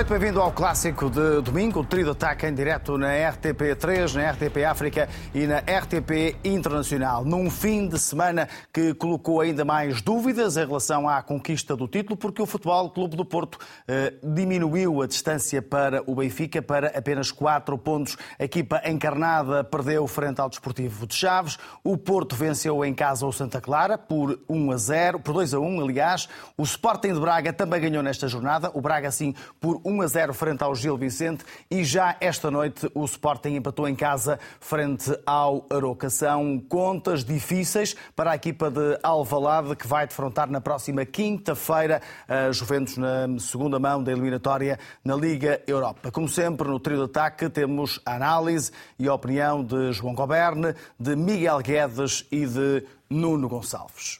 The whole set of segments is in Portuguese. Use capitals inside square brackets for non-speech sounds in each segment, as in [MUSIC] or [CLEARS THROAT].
Noite, bem-vindo ao clássico de domingo, o trio ataque em direto na RTP3, na RTP África e na RTP Internacional. Num fim de semana que colocou ainda mais dúvidas em relação à conquista do título, porque o Futebol Clube do Porto eh, diminuiu a distância para o Benfica para apenas 4 pontos. A equipa encarnada perdeu frente ao Desportivo de Chaves. O Porto venceu em casa o Santa Clara por 1 a 0, por 2 a 1, aliás. O Sporting de Braga também ganhou nesta jornada. O Braga, assim, por 1 a 0 frente ao Gil Vicente e já esta noite o Sporting empatou em casa frente ao Aroca. São contas difíceis para a equipa de Alvalade que vai defrontar na próxima quinta-feira a Juventus na segunda mão da eliminatória na Liga Europa. Como sempre, no trio de ataque temos a análise e a opinião de João Goberne, de Miguel Guedes e de Nuno Gonçalves.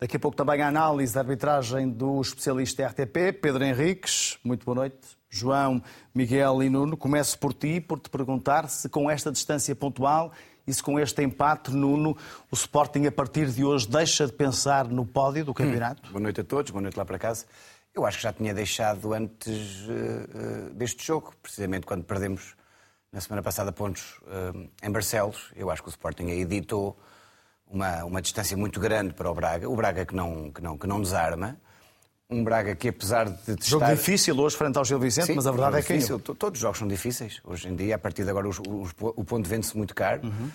Daqui a pouco também a análise da arbitragem do especialista RTP, Pedro Henriques. Muito boa noite. João, Miguel e Nuno, começo por ti, por te perguntar se com esta distância pontual e se com este empate, Nuno, o Sporting a partir de hoje deixa de pensar no pódio do campeonato? Hum. Boa noite a todos, boa noite lá para casa. Eu acho que já tinha deixado antes uh, deste jogo, precisamente quando perdemos na semana passada pontos uh, em Barcelos. Eu acho que o Sporting aí ditou uma, uma distância muito grande para o Braga. O Braga que não, que não, que não desarma. Um Braga que, apesar de testar... Jogo difícil hoje frente ao Gil Vicente, Sim, mas a verdade é que difícil. Todos os jogos são difíceis. Hoje em dia, a partir de agora, os, os, o ponto vende-se muito caro. Uhum.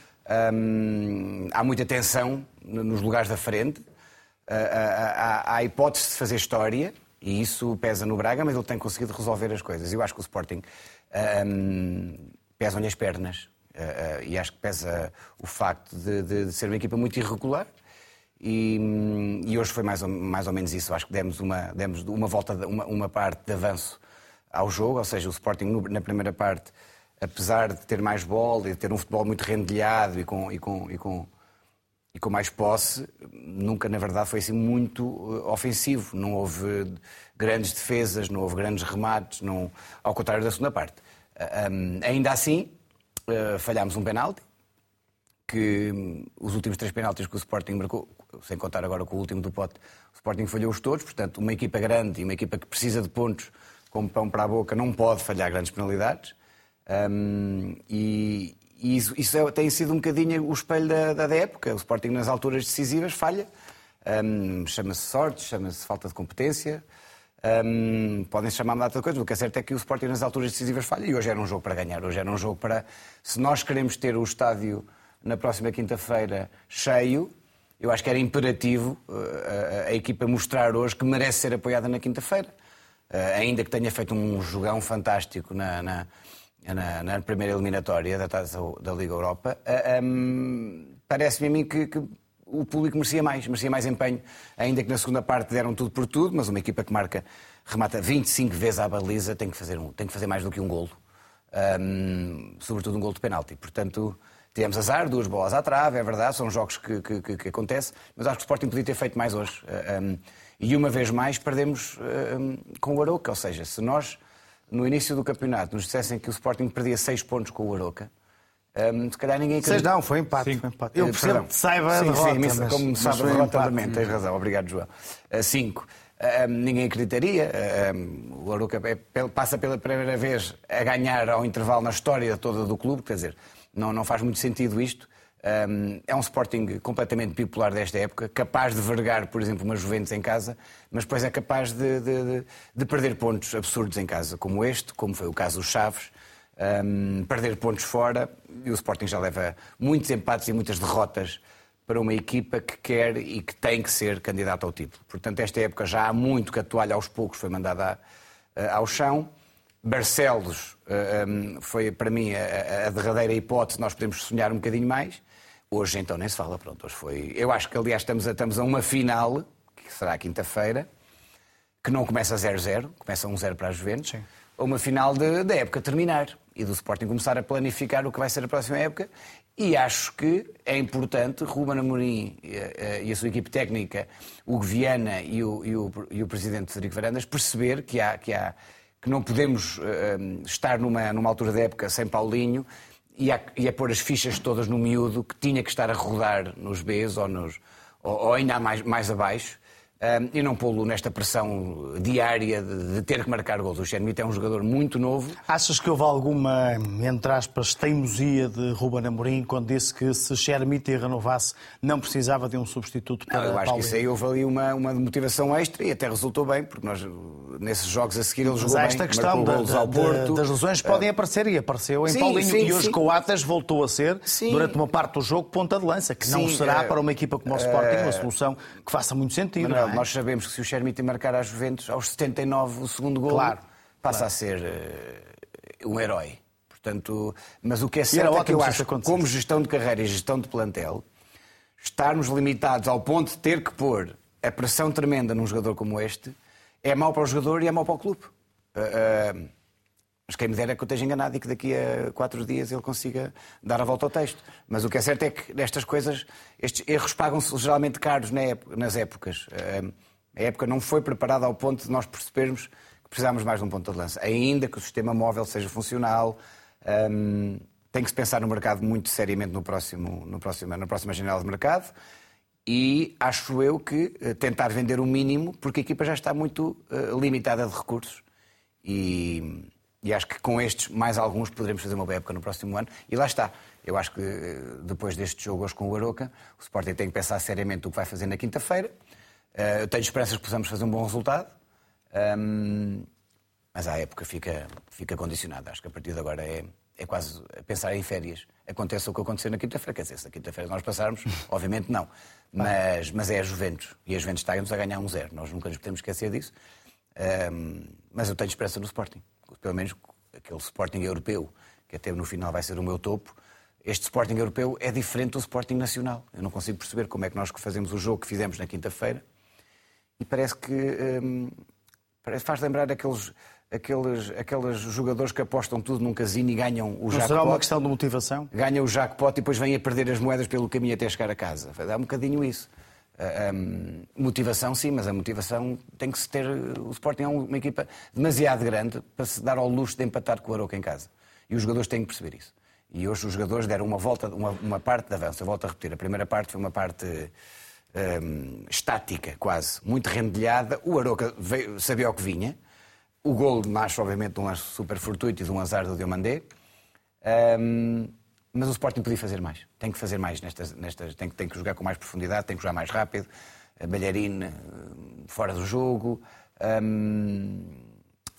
Um, há muita tensão nos lugares da frente. Uh, há, há a hipótese de fazer história, e isso pesa no Braga, mas ele tem conseguido resolver as coisas. Eu acho que o Sporting um, pesa-lhe as pernas. Uh, e acho que pesa o facto de, de, de, ser uma equipa muito irregular. E, hum, e, hoje foi mais ou, mais ou menos isso. Acho que demos uma, demos uma volta, uma, uma parte de avanço ao jogo, ou seja, o Sporting na primeira parte, apesar de ter mais bola e de ter um futebol muito rendilhado e com, e com, e com, e com mais posse, nunca, na verdade, foi assim muito uh, ofensivo. Não houve grandes defesas, não houve grandes remates, não, ao contrário da segunda parte. Um, ainda assim, uh, falhámos um penalti, que um, os últimos três penaltis que o Sporting marcou, sem contar agora com o último do pote, o Sporting falhou-os todos, portanto, uma equipa grande e uma equipa que precisa de pontos como pão para a boca não pode falhar grandes penalidades. Um, e, e isso, isso é, tem sido um bocadinho o espelho da, da, da época. O Sporting, nas alturas decisivas, falha. Um, chama-se sorte, chama-se falta de competência. Um, podem chamar uma data de coisa, o que é certo é que o Sporting nas alturas decisivas falha e hoje era um jogo para ganhar, hoje era um jogo para. Se nós queremos ter o estádio na próxima quinta-feira cheio, eu acho que era imperativo uh, a, a, equipa mostrar hoje que merece ser apoiada na quinta-feira. Uh, ainda que tenha feito um jogão fantástico na, na, na, na primeira eliminatória da, da Liga Europa, uh, um, parece-me a mim que, que o público merecia mais, merecia mais empenho, ainda que na segunda parte deram tudo por tudo, mas uma equipa que marca, remata 25 vezes à baliza tem que fazer, um, tem que fazer mais do que um golo, um, sobretudo um golo de penalti. Portanto, tivemos azar, duas bolas à trave, é verdade, são jogos que, que, que, que acontecem, mas acho que o Sporting podia ter feito mais hoje. Um, e uma vez mais perdemos um, com o Aroca, ou seja, se nós no início do campeonato nos dissessem que o Sporting perdia 6 pontos com o Aroca, um, se calhar ninguém acredita. não, foi empate. Foi empate. Eu percebo que saiba sim, a derrota. Sim, mas, como mas sabe a derrota mente, tens razão. Obrigado, João. 5. Uh, um, ninguém acreditaria. Um, o Aruca passa pela primeira vez a ganhar ao intervalo na história toda do clube, quer dizer, não, não faz muito sentido isto. Um, é um Sporting completamente bipolar desta época, capaz de vergar, por exemplo, uma Juventus em casa, mas depois é capaz de, de, de, de perder pontos absurdos em casa, como este, como foi o caso dos Chaves, um, perder pontos fora e o Sporting já leva muitos empates e muitas derrotas para uma equipa que quer e que tem que ser candidata ao título. Portanto, esta época já há muito que a toalha aos poucos foi mandada ao chão. Barcelos um, foi para mim a, a, derradeira hipótese, nós podemos sonhar um bocadinho mais. Hoje então nem se fala, pronto, hoje foi. Eu acho que aliás estamos a, estamos a uma final, que será quinta-feira, que não começa a 0-0, começa 1-0 para a Juventus, Sim. A uma final da época terminar e do Sporting começar a planificar o que vai ser a próxima época. E acho que é importante Ruben Amorim e a sua equipe técnica, o Viana e o, e o, e o presidente Federico Varandas, perceber que, há, que, há, que não podemos uh, estar numa, numa altura da época sem Paulinho e a, e a pôr as fichas todas no miúdo que tinha que estar a rodar nos Bs ou, nos, ou, ou ainda mais, mais abaixo. Um, e não pô-lo nesta pressão diária de, de, ter que marcar gols. O Xermite é um jogador muito novo. Achas que houve alguma, entre aspas, teimosia de Ruben Amorim quando disse que se Xermite renovasse não precisava de um substituto para não, Eu acho Paulo que isso aí houve ali uma, uma motivação extra e até resultou bem, porque nós nesses jogos a seguir ele jogou Mas esta bem, questão da, da, Porto, das lesões podem aparecer e apareceu em sim, Paulinho sim, e hoje sim. com o Atas voltou a ser, durante uma parte do jogo, ponta de lança, que não será é, para uma equipa como o Sporting uma solução que faça muito sentido. É? nós sabemos que se o Chermiti marcar às Juventus aos 79 o segundo gol, claro, passa claro. a ser uh, um herói. Portanto, mas o que é certo é que eu acho, como gestão de carreira e gestão de plantel, estarmos limitados ao ponto de ter que pôr a pressão tremenda num jogador como este é mau para o jogador e é mau para o clube. Uh, uh, mas quem me dera é que eu esteja enganado e que daqui a quatro dias ele consiga dar a volta ao texto. Mas o que é certo é que nestas coisas, estes erros pagam-se geralmente caros nas épocas. A época não foi preparada ao ponto de nós percebermos que precisávamos mais de um ponto de lança. Ainda que o sistema móvel seja funcional, tem que se pensar no mercado muito seriamente no próximo, no próximo, na próxima janela de mercado. E acho eu que eh, tentar vender o mínimo, porque a equipa já está muito uh, limitada de recursos. E, e acho que com estes, mais alguns, poderemos fazer uma boa época no próximo ano. E lá está. Eu acho que eh, depois deste jogo hoje com o Aroca, o Sporting tem que pensar seriamente o que vai fazer na quinta-feira. Eh, eu tenho esperanças que possamos fazer um bom resultado. Mas a época fica, fica condicionada. Acho que a partir de agora é, é quase pensar em férias. Aconteça o que aconteceu na quinta-feira. Quer dizer, se na quinta-feira nós passarmos, [LAUGHS] obviamente não. Mas, mas é a Juventus. E a Juventus está-nos a ganhar um zero. Nós nunca nos podemos esquecer disso. Mas eu tenho esperança no Sporting pelo menos aquele Sporting europeu, que até no final vai ser o meu topo, este Sporting europeu é diferente do Sporting nacional. Eu não consigo perceber como é que nós fazemos o jogo que fizemos na quinta-feira e parece que hum, parece, faz lembrar aqueles, aqueles, aqueles jogadores que apostam tudo num casino e ganham o jackpot. Será uma questão de motivação? Ganham o jackpot e depois vêm a perder as moedas pelo caminho até chegar a casa. Dá um bocadinho isso. Um, motivação, sim, mas a motivação tem que se ter. O Sporting é uma equipa demasiado grande para se dar ao luxo de empatar com o Aroca em casa. E os jogadores têm que perceber isso. E hoje os jogadores deram uma volta, uma, uma parte de avanço. Eu volto a repetir. A primeira parte foi uma parte um, estática, quase, muito rendilhada. O Aroca veio, sabia o que vinha. O gol nasce, obviamente, de um super fortuito e de um azar do Diomandé. Um, mas o Sporting podia fazer mais. Tem que fazer mais nestas. nestas tem, tem que jogar com mais profundidade, tem que jogar mais rápido. Balharine fora do jogo. Hum,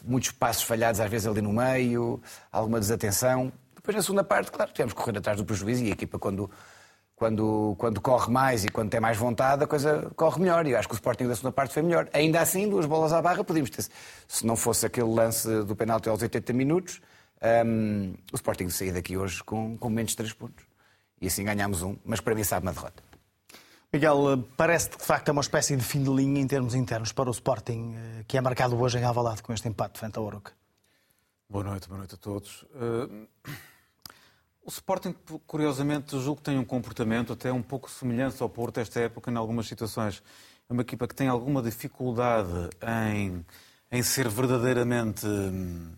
muitos passos falhados, às vezes ali no meio. Alguma desatenção. Depois, na segunda parte, claro, tivemos que correr atrás do prejuízo e a equipa, quando, quando, quando corre mais e quando tem mais vontade, a coisa corre melhor. E eu acho que o Sporting da segunda parte foi melhor. Ainda assim, duas bolas à barra, podíamos ter. Se não fosse aquele lance do penalti aos 80 minutos um, o Sporting sair daqui hoje com, com menos 3 pontos. E assim ganhámos um, mas para mim sabe uma derrota. Miguel, parece que de facto é uma espécie de fim de linha em termos internos para o Sporting, eh, que é marcado hoje em Alvalade com este empate frente ao Oroca. Boa noite, boa noite a todos. Uh, o Sporting, curiosamente, julgo que tem um comportamento até um pouco semelhante ao Porto esta época, em algumas situações. É uma equipa que tem alguma dificuldade em, em ser verdadeiramente hum,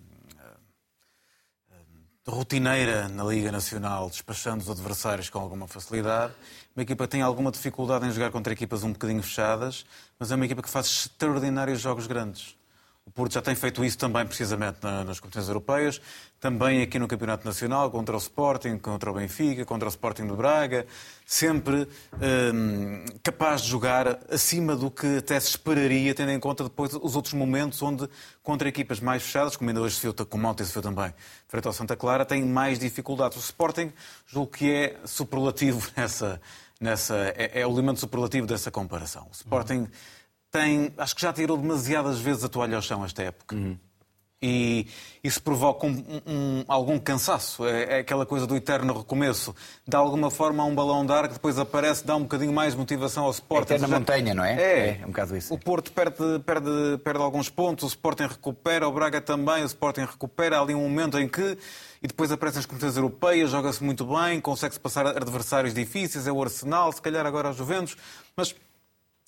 rotineira na Liga Nacional, despachando os adversários com alguma facilidade. Uma equipa que tem alguma dificuldade em jogar contra equipas um bocadinho fechadas, mas é uma equipa que faz extraordinários jogos grandes. O Porto já tem feito isso também, precisamente, nas competições europeias, também aqui no Campeonato Nacional, contra o Sporting, contra o Benfica, contra o Sporting de Braga, sempre hum, capaz de jogar acima do que até se esperaria, tendo em conta depois os outros momentos onde, contra equipas mais fechadas, como ainda hoje se viu, como ontem se viu também, frente ao Santa Clara, tem mais dificuldades. O Sporting, julgo que é superlativo [LAUGHS] nessa. nessa é, é o elemento superlativo dessa comparação. O Sporting. Uhum tem, acho que já tirou demasiadas vezes a toalha ao chão esta época. Uhum. E isso provoca um, um, algum cansaço. É, é, aquela coisa do eterno recomeço. De alguma forma, há um balão de ar que depois aparece, dá um bocadinho mais motivação ao Sporting. É na montanha, não é? é? É, um bocado isso. O Porto perde, perde, perde alguns pontos, o Sporting recupera, o Braga também, o Sporting recupera. Há ali um momento em que. E depois aparecem as competições europeias, joga-se muito bem, consegue-se passar adversários difíceis, é o Arsenal, se calhar agora a Juventus. Mas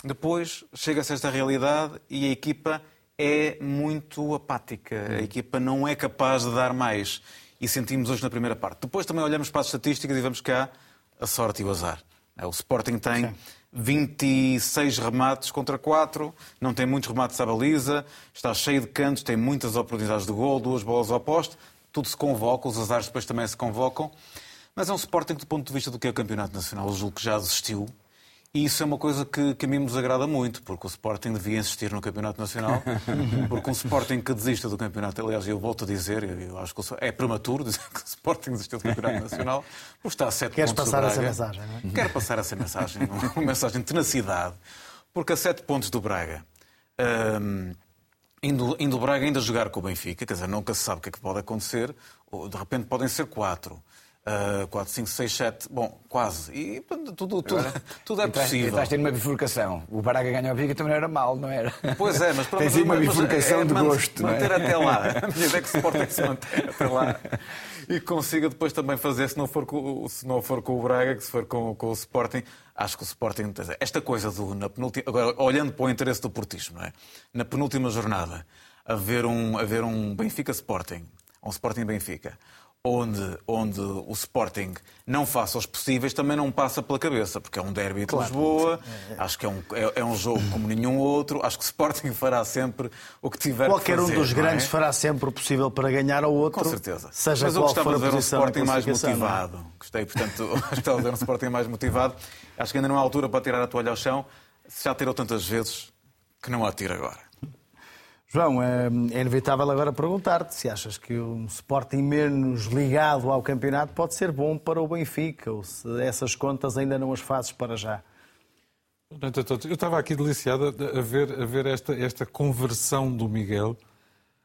depois chega-se a esta realidade e a equipa é muito apática. A equipa não é capaz de dar mais. E sentimos hoje na primeira parte. Depois também olhamos para as estatísticas e vemos que há a sorte e o azar. É, o Sporting tem 26 remates contra 4, não tem muitos remates à baliza, está cheio de cantos, tem muitas oportunidades de gol, duas bolas ao poste, tudo se convoca, os azares depois também se convocam. Mas é um Sporting que, do ponto de vista do que é o Campeonato Nacional, eu julgo que já desistiu. E isso é uma coisa que, que a mim nos agrada muito, porque o Sporting devia insistir no Campeonato Nacional, [LAUGHS] porque um Sporting que desista do Campeonato, aliás, eu volto a dizer, eu acho que é prematuro dizer que o Sporting desistiu do Campeonato [LAUGHS] Nacional, porque está a sete Queres pontos passar do essa Braga. mensagem, não é? Quero passar essa mensagem, [LAUGHS] uma mensagem de tenacidade, porque a sete pontos do Braga, hum, indo, indo o Braga ainda jogar com o Benfica, quer dizer, nunca se sabe o que é que pode acontecer, de repente podem ser quatro. 4, 5, 6, 7, bom, quase. E tudo, tudo, tudo é possível. Estás ter uma bifurcação. O Braga ganhou a Viga também era mal, não era? Pois é, mas [LAUGHS] pronto, Tens aí uma mas- mas bifurcação é de gosto, não é? Manter até lá. [LAUGHS] A ideia é que o Sporting se manter até lá e consiga depois também fazer, se não for com, o- se não for com o Braga, que se for com, com o Sporting, acho que o Sporting. Esta coisa do. Na penúltima, agora, olhando para o interesse do portismo, não é? Na penúltima jornada, haver um, haver um Benfica Sporting, um Sporting Benfica. Onde, onde o Sporting não faça os possíveis também não passa pela cabeça, porque é um derby de Lisboa, acho que é um, é, é um jogo como nenhum outro, acho que o Sporting fará sempre o que tiver Qualquer que um fazer. dos não é? grandes fará sempre o possível para ganhar ao outro. Com certeza. Seja Mas eu qual gostava for a de ver um Sporting mais é? motivado. Gostei, portanto, gostava de ver um Sporting mais motivado. Acho que ainda não é a altura para tirar a toalha ao chão. Se já tirou tantas vezes, que não a tira agora. João, é é inevitável agora perguntar-te se achas que um Sporting menos ligado ao campeonato pode ser bom para o Benfica, ou se essas contas ainda não as fazes para já. Eu estava aqui deliciado a ver, a ver esta, esta conversão do Miguel.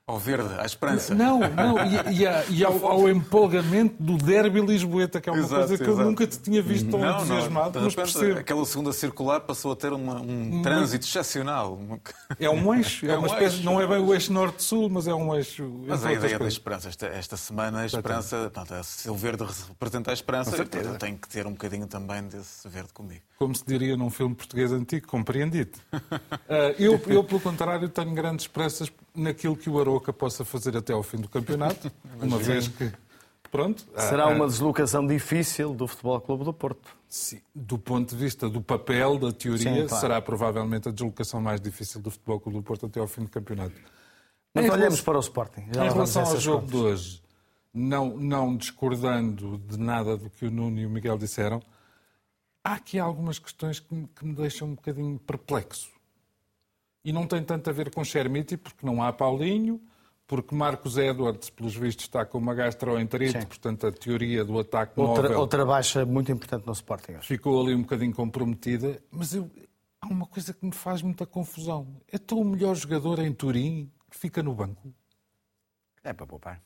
Ao verde, à esperança. Não, não, e, e, a- e ao, ao empolgamento do derby lisboeta, que é uma Exato, coisa que eu exato. nunca te tinha visto tão entusiasmado, de mas percebo. aquela segunda circular passou a ter uma- um trânsito excepcional. É um eixo, é, É uma um espécie, eixo. não é bem o eixo norte-sul, mas é um eixo. Mas a ideia da esperança, esta, esta semana, a esperança, portanto, se o verde representa a esperança, eu tenho que ter um bocadinho também desse verde comigo. Como se diria num filme português antigo, compreendido. [LAUGHS] Ah, eu, eu, pelo contrário, tenho grandes esperanças naquilo que o Aroca possa fazer até ao fim do campeonato, [LAUGHS] uma vez que. Pronto. ah, Será ah, uma deslocação difícil do Futebol Clube do Porto. Sim, do ponto de vista do papel, da teoria, Sim, claro. será provavelmente a deslocação mais difícil do Futebol Clube do Porto até ao fim do campeonato. Mas Em olhamos para o Sporting. Já em relação ao jogo contas. de hoje, não, não discordando de nada do que o Nuno e o Miguel disseram, há aqui algumas questões que me, que me deixam um bocadinho perplexo. E não tem tanto a ver com Chermiti, porque não há Paulinho, porque Marcos Edwards, pelos vistos, está com uma gastroenterite, Sim. portanto a teoria do ataque Outra, móvel outra baixa muito importante no Sporting. ficou ali um bocadinho comprometida, mas eu, há uma coisa que me faz muita confusão. É tão o melhor jogador em Turim que fica no banco. É para poupar.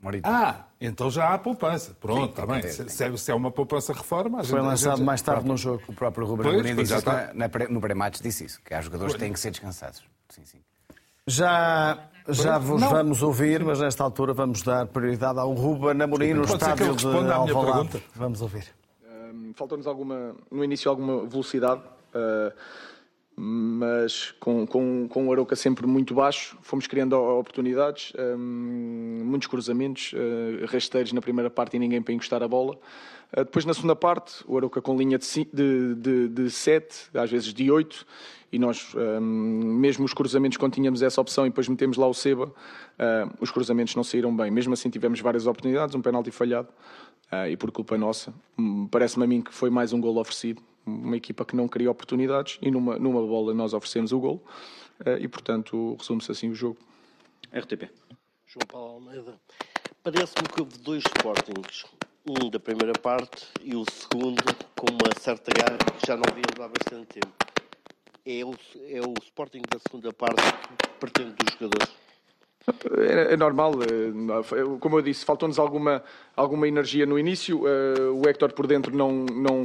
Morita. Ah, então já há poupança. Pronto, está bem. tem, Se, tem. se- se é uma poupança reforma, a Foi lançado gente- mais tarde no jogo. O próprio Ruben Pois, Amorim pois, disse está. na, no pré-match, disse isso, que há jogadores que têm que ser descansados. Sim, sim. Já, já vos Não. vamos ouvir, mas nesta altura vamos dar prioridade ao Ruben Amorim no estádio de Alvalade. Vamos ouvir. Hum, Faltou-nos alguma, no início alguma velocidade, uh, mas com, com, com o Aroca sempre muito baixo, fomos criando oportunidades, hum, muitos cruzamentos, uh, rasteiros na primeira parte e ninguém para encostar a bola. Uh, depois na segunda parte, o Aroca com linha de, ci- de, de, de 7, às vezes de 8, e nós, hum, mesmo os cruzamentos, quando tínhamos essa opção e depois metemos lá o Seba, uh, os cruzamentos não saíram bem. Mesmo assim tivemos várias oportunidades, um penalti falhado, e por culpa nossa. Hum, Parece-me a mim que foi mais um gol oferecido. Uma equipa que não cria oportunidades e numa, numa bola nós oferecemos o gol. Ah, e portanto resume-se assim o jogo. RTP. João Paulo Almeida. Parece-me que houve dois Sportings. Um da primeira parte e o segundo com uma certa garra que já não víamos há bastante tempo. É o, é o Sporting da segunda parte que pretende dos jogadores. É, é normal, eh, como eu disse, faltou-nos alguma, alguma energia no início. eh, o Héctor por dentro não, não,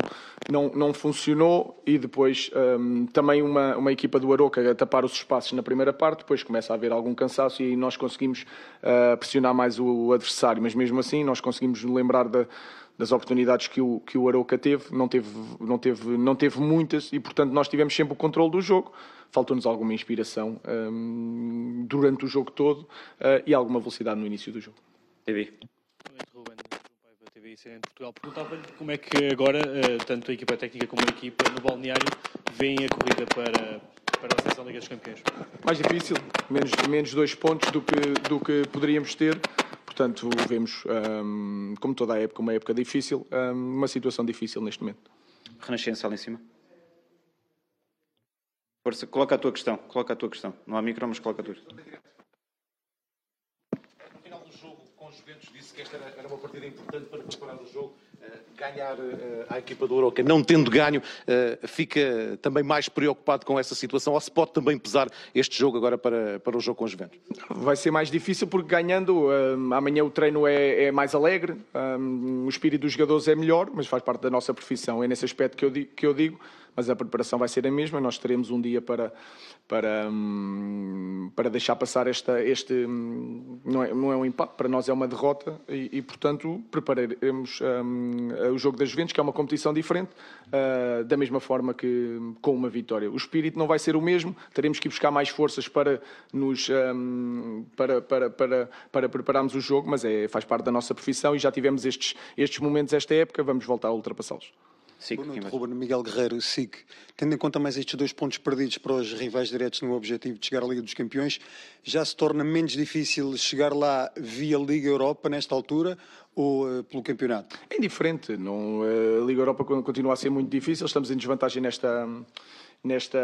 não, não funcionou e depois ehm, também uma, uma equipa do Aroca a tapar os espaços na primeira parte. Depois começa a haver algum cansaço e nós conseguimos eh, pressionar mais o adversário. Mas mesmo assim, nós conseguimos lembrar da, das oportunidades que o, que o Aroca teve. Não teve, não, teve, não teve muitas e, portanto, nós tivemos sempre o controle do jogo. Faltou-nos alguma inspiração ehm, durante o jogo todo eh, e alguma velocidade no início do jogo. TV. E CNN Portugal. Perguntava-lhe como é que agora, tanto a equipa técnica como a equipa no balneário, veem a corrida para, para a seleção da Liga dos Campeões. Mais difícil, menos, menos dois pontos do que, do que poderíamos ter. Portanto, vemos, um, como toda a época, uma época difícil, um, uma situação difícil neste momento. Renascença ali em cima. Força, coloca a tua questão, coloca a tua questão. Não há micro, mas coloca a tua. No final do jogo, com os Juventus, disse que esta era, era uma partida importante para preparar o jogo. Ganhar uh, a equipa do Oroca, não tendo ganho, uh, fica também mais preocupado com essa situação? Ou se pode também pesar este jogo agora para, para o jogo com os Juventus? Vai ser mais difícil porque ganhando, amanhã o treino é, é mais alegre, um, o espírito dos jogadores é melhor, mas faz parte da nossa profissão. É nesse aspecto que eu. Que eu digo mas a preparação vai ser a mesma. Nós teremos um dia para, para, hum, para deixar passar esta, este. Hum, não é, não é um empate, para nós é uma derrota e, e portanto, prepararemos um, o jogo das Juventus, que é uma competição diferente, uh, da mesma forma que com uma vitória. O espírito não vai ser o mesmo, teremos que buscar mais forças para, nos, um, para, para, para, para prepararmos o jogo, mas é, faz parte da nossa profissão e já tivemos estes, estes momentos esta época, vamos voltar a ultrapassá-los. SIC, Boa noite, Ruben Miguel Guerreiro, SIC. Tendo em conta mais estes dois pontos perdidos para os rivais diretos no objetivo de chegar à Liga dos Campeões, já se torna menos difícil chegar lá via Liga Europa nesta altura ou uh, pelo campeonato? É indiferente. Não, a Liga Europa continua a ser muito difícil, estamos em desvantagem nesta, nesta,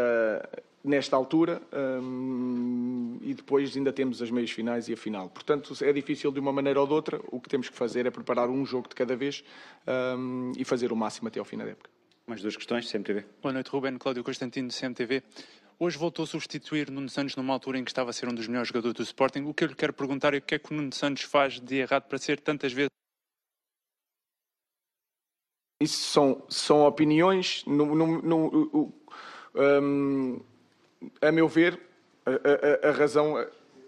nesta altura um, e depois ainda temos as meias finais e a final. Portanto, é difícil de uma maneira ou de outra. O que temos que fazer é preparar um jogo de cada vez um, e fazer o máximo até ao fim da época. Mais duas questões, CMTV. Boa noite, Ruben. Cláudio Constantino, CMTV. Hoje voltou a substituir Nuno Santos numa altura em que estava a ser um dos melhores jogadores do Sporting. O que eu lhe quero perguntar é o que é que o Nuno Santos faz de errado para ser tantas vezes isso são, são opiniões. No, no, no, a meu ver, a, a, a, razão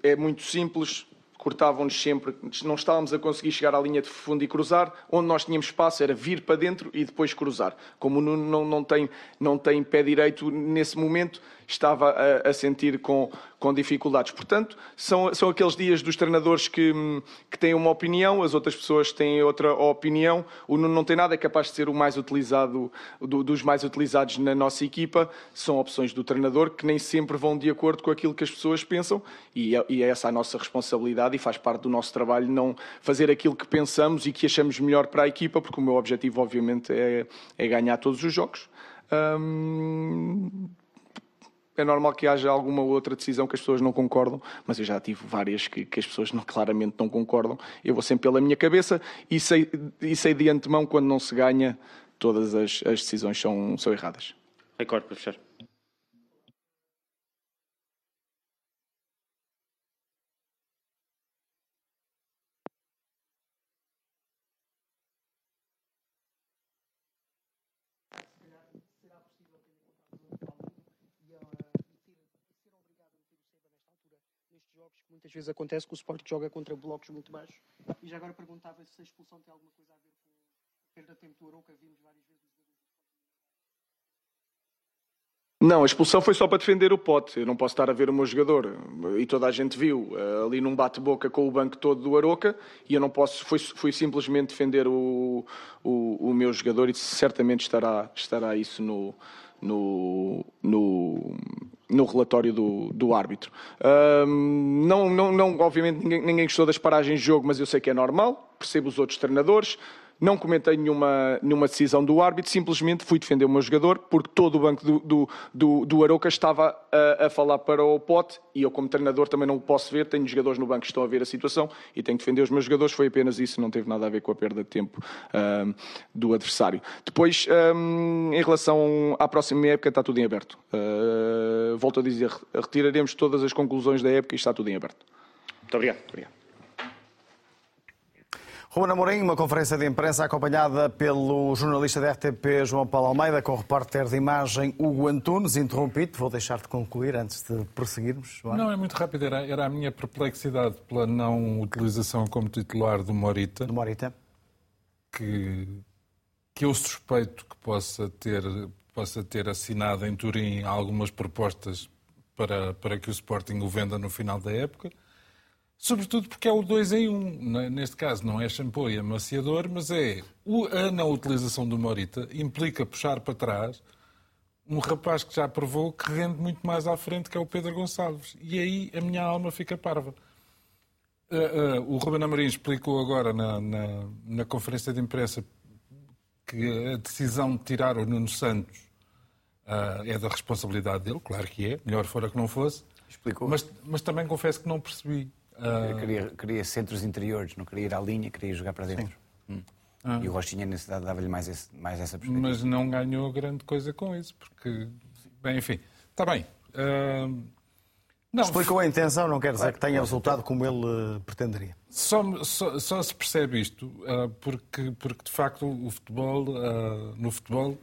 é muito simples. Cortavam-nos sempre, não estávamos a conseguir chegar à linha de fundo e cruzar. Onde nós tínhamos espaço era vir para dentro e depois cruzar. Como o Nuno não, não, tem, não tem pé direito nesse momento, estava a, a sentir com, com dificuldades. Portanto, são, são aqueles dias dos treinadores que, que têm uma opinião, as outras pessoas têm outra opinião. O Nuno não tem nada, é capaz de ser o mais utilizado, do, dos mais utilizados na nossa equipa. São opções do treinador que nem sempre vão de acordo com aquilo que as pessoas pensam e é, e é essa a nossa responsabilidade e faz parte do nosso trabalho não fazer aquilo que pensamos e que achamos melhor para a equipa, porque o meu objetivo, obviamente, é, é ganhar todos os jogos. Hum, é normal que haja alguma outra decisão que as pessoas não concordam, mas eu já tive várias que, que as pessoas não, claramente não concordam. Eu vou sempre pela minha cabeça e sei, e sei de antemão quando não se ganha, todas as, as decisões são, são erradas. Recordo para muitas vezes acontece que o Sport joga contra blocos muito baixos. E já agora perguntava se a expulsão tem alguma coisa a ver com a perda de tempo do Arouca, vimos várias vezes. Não, a expulsão foi só para defender o pote. Eu não posso estar a ver o meu jogador. E toda a gente viu eh, ali num bate-boca com o banco todo do Aroca. E eu não posso. Fui, fui simplesmente defender o, o, o, meu jogador e certamente estará, estará isso no, no, no, no relatório do, do árbitro. Um, não, não, não, obviamente ninguém, ninguém gostou das paragens de jogo, mas eu sei que é normal, percebo os outros treinadores. Não comentei nenhuma, nenhuma decisão do árbitro, simplesmente fui defender o meu jogador, porque todo o banco do, do, do, do Aroca estava a, a, falar para o pote e eu, como treinador, também não o posso ver. Tenho jogadores no banco que estão a ver a situação e tenho que defender os meus jogadores. Foi apenas isso, não teve nada a ver com a perda de tempo um, do adversário. Depois, um, em relação à próxima época, está tudo em aberto. Uh, volto a dizer, retiraremos todas as conclusões da época e está tudo em aberto. Muito obrigado. obrigado. Ruben Amorim, uma conferência de imprensa acompanhada pelo jornalista da RTP João Paulo Almeida, com o repórter de imagem Hugo Antunes, interrompido. Vou deixar de concluir antes de prosseguirmos. João. Não, é muito rápido. Era, era, a minha perplexidade pela não utilização como titular do Morita. Do Morita. Que, que eu suspeito que possa ter, possa ter assinado em Turim algumas propostas para, para que o Sporting o venda no final da época Sobretudo porque é o 2 em 1. Um. Neste caso não é shampoo e amaciador, mas é a não utilização do Morita implica puxar para trás um rapaz que já provou que rende muito mais à frente, que é o Pedro Gonçalves. E aí a minha alma fica parva. Uh, uh, o Ruben Amorim explicou agora na, na, na, conferência de imprensa que a decisão de tirar o Nuno Santos uh, é da responsabilidade dele, claro que é, melhor fora que não fosse. Explicou. Mas, mas também confesso que não percebi. Queria, queria, centros interiores, não queria ir à linha, queria jogar para dentro. Hum. Ah. E o Rochinha, nesse dado, dava-lhe mais, esse, mais essa perspectiva. Mas não ganhou grande coisa com isso, porque, bem, enfim, está bem. Uh... Não, Explicou a intenção, não quer dizer que tenha resultado como ele uh, pretenderia. Só, só, só, se percebe isto uh, porque, porque, de facto, o futebol, uh, no futebol,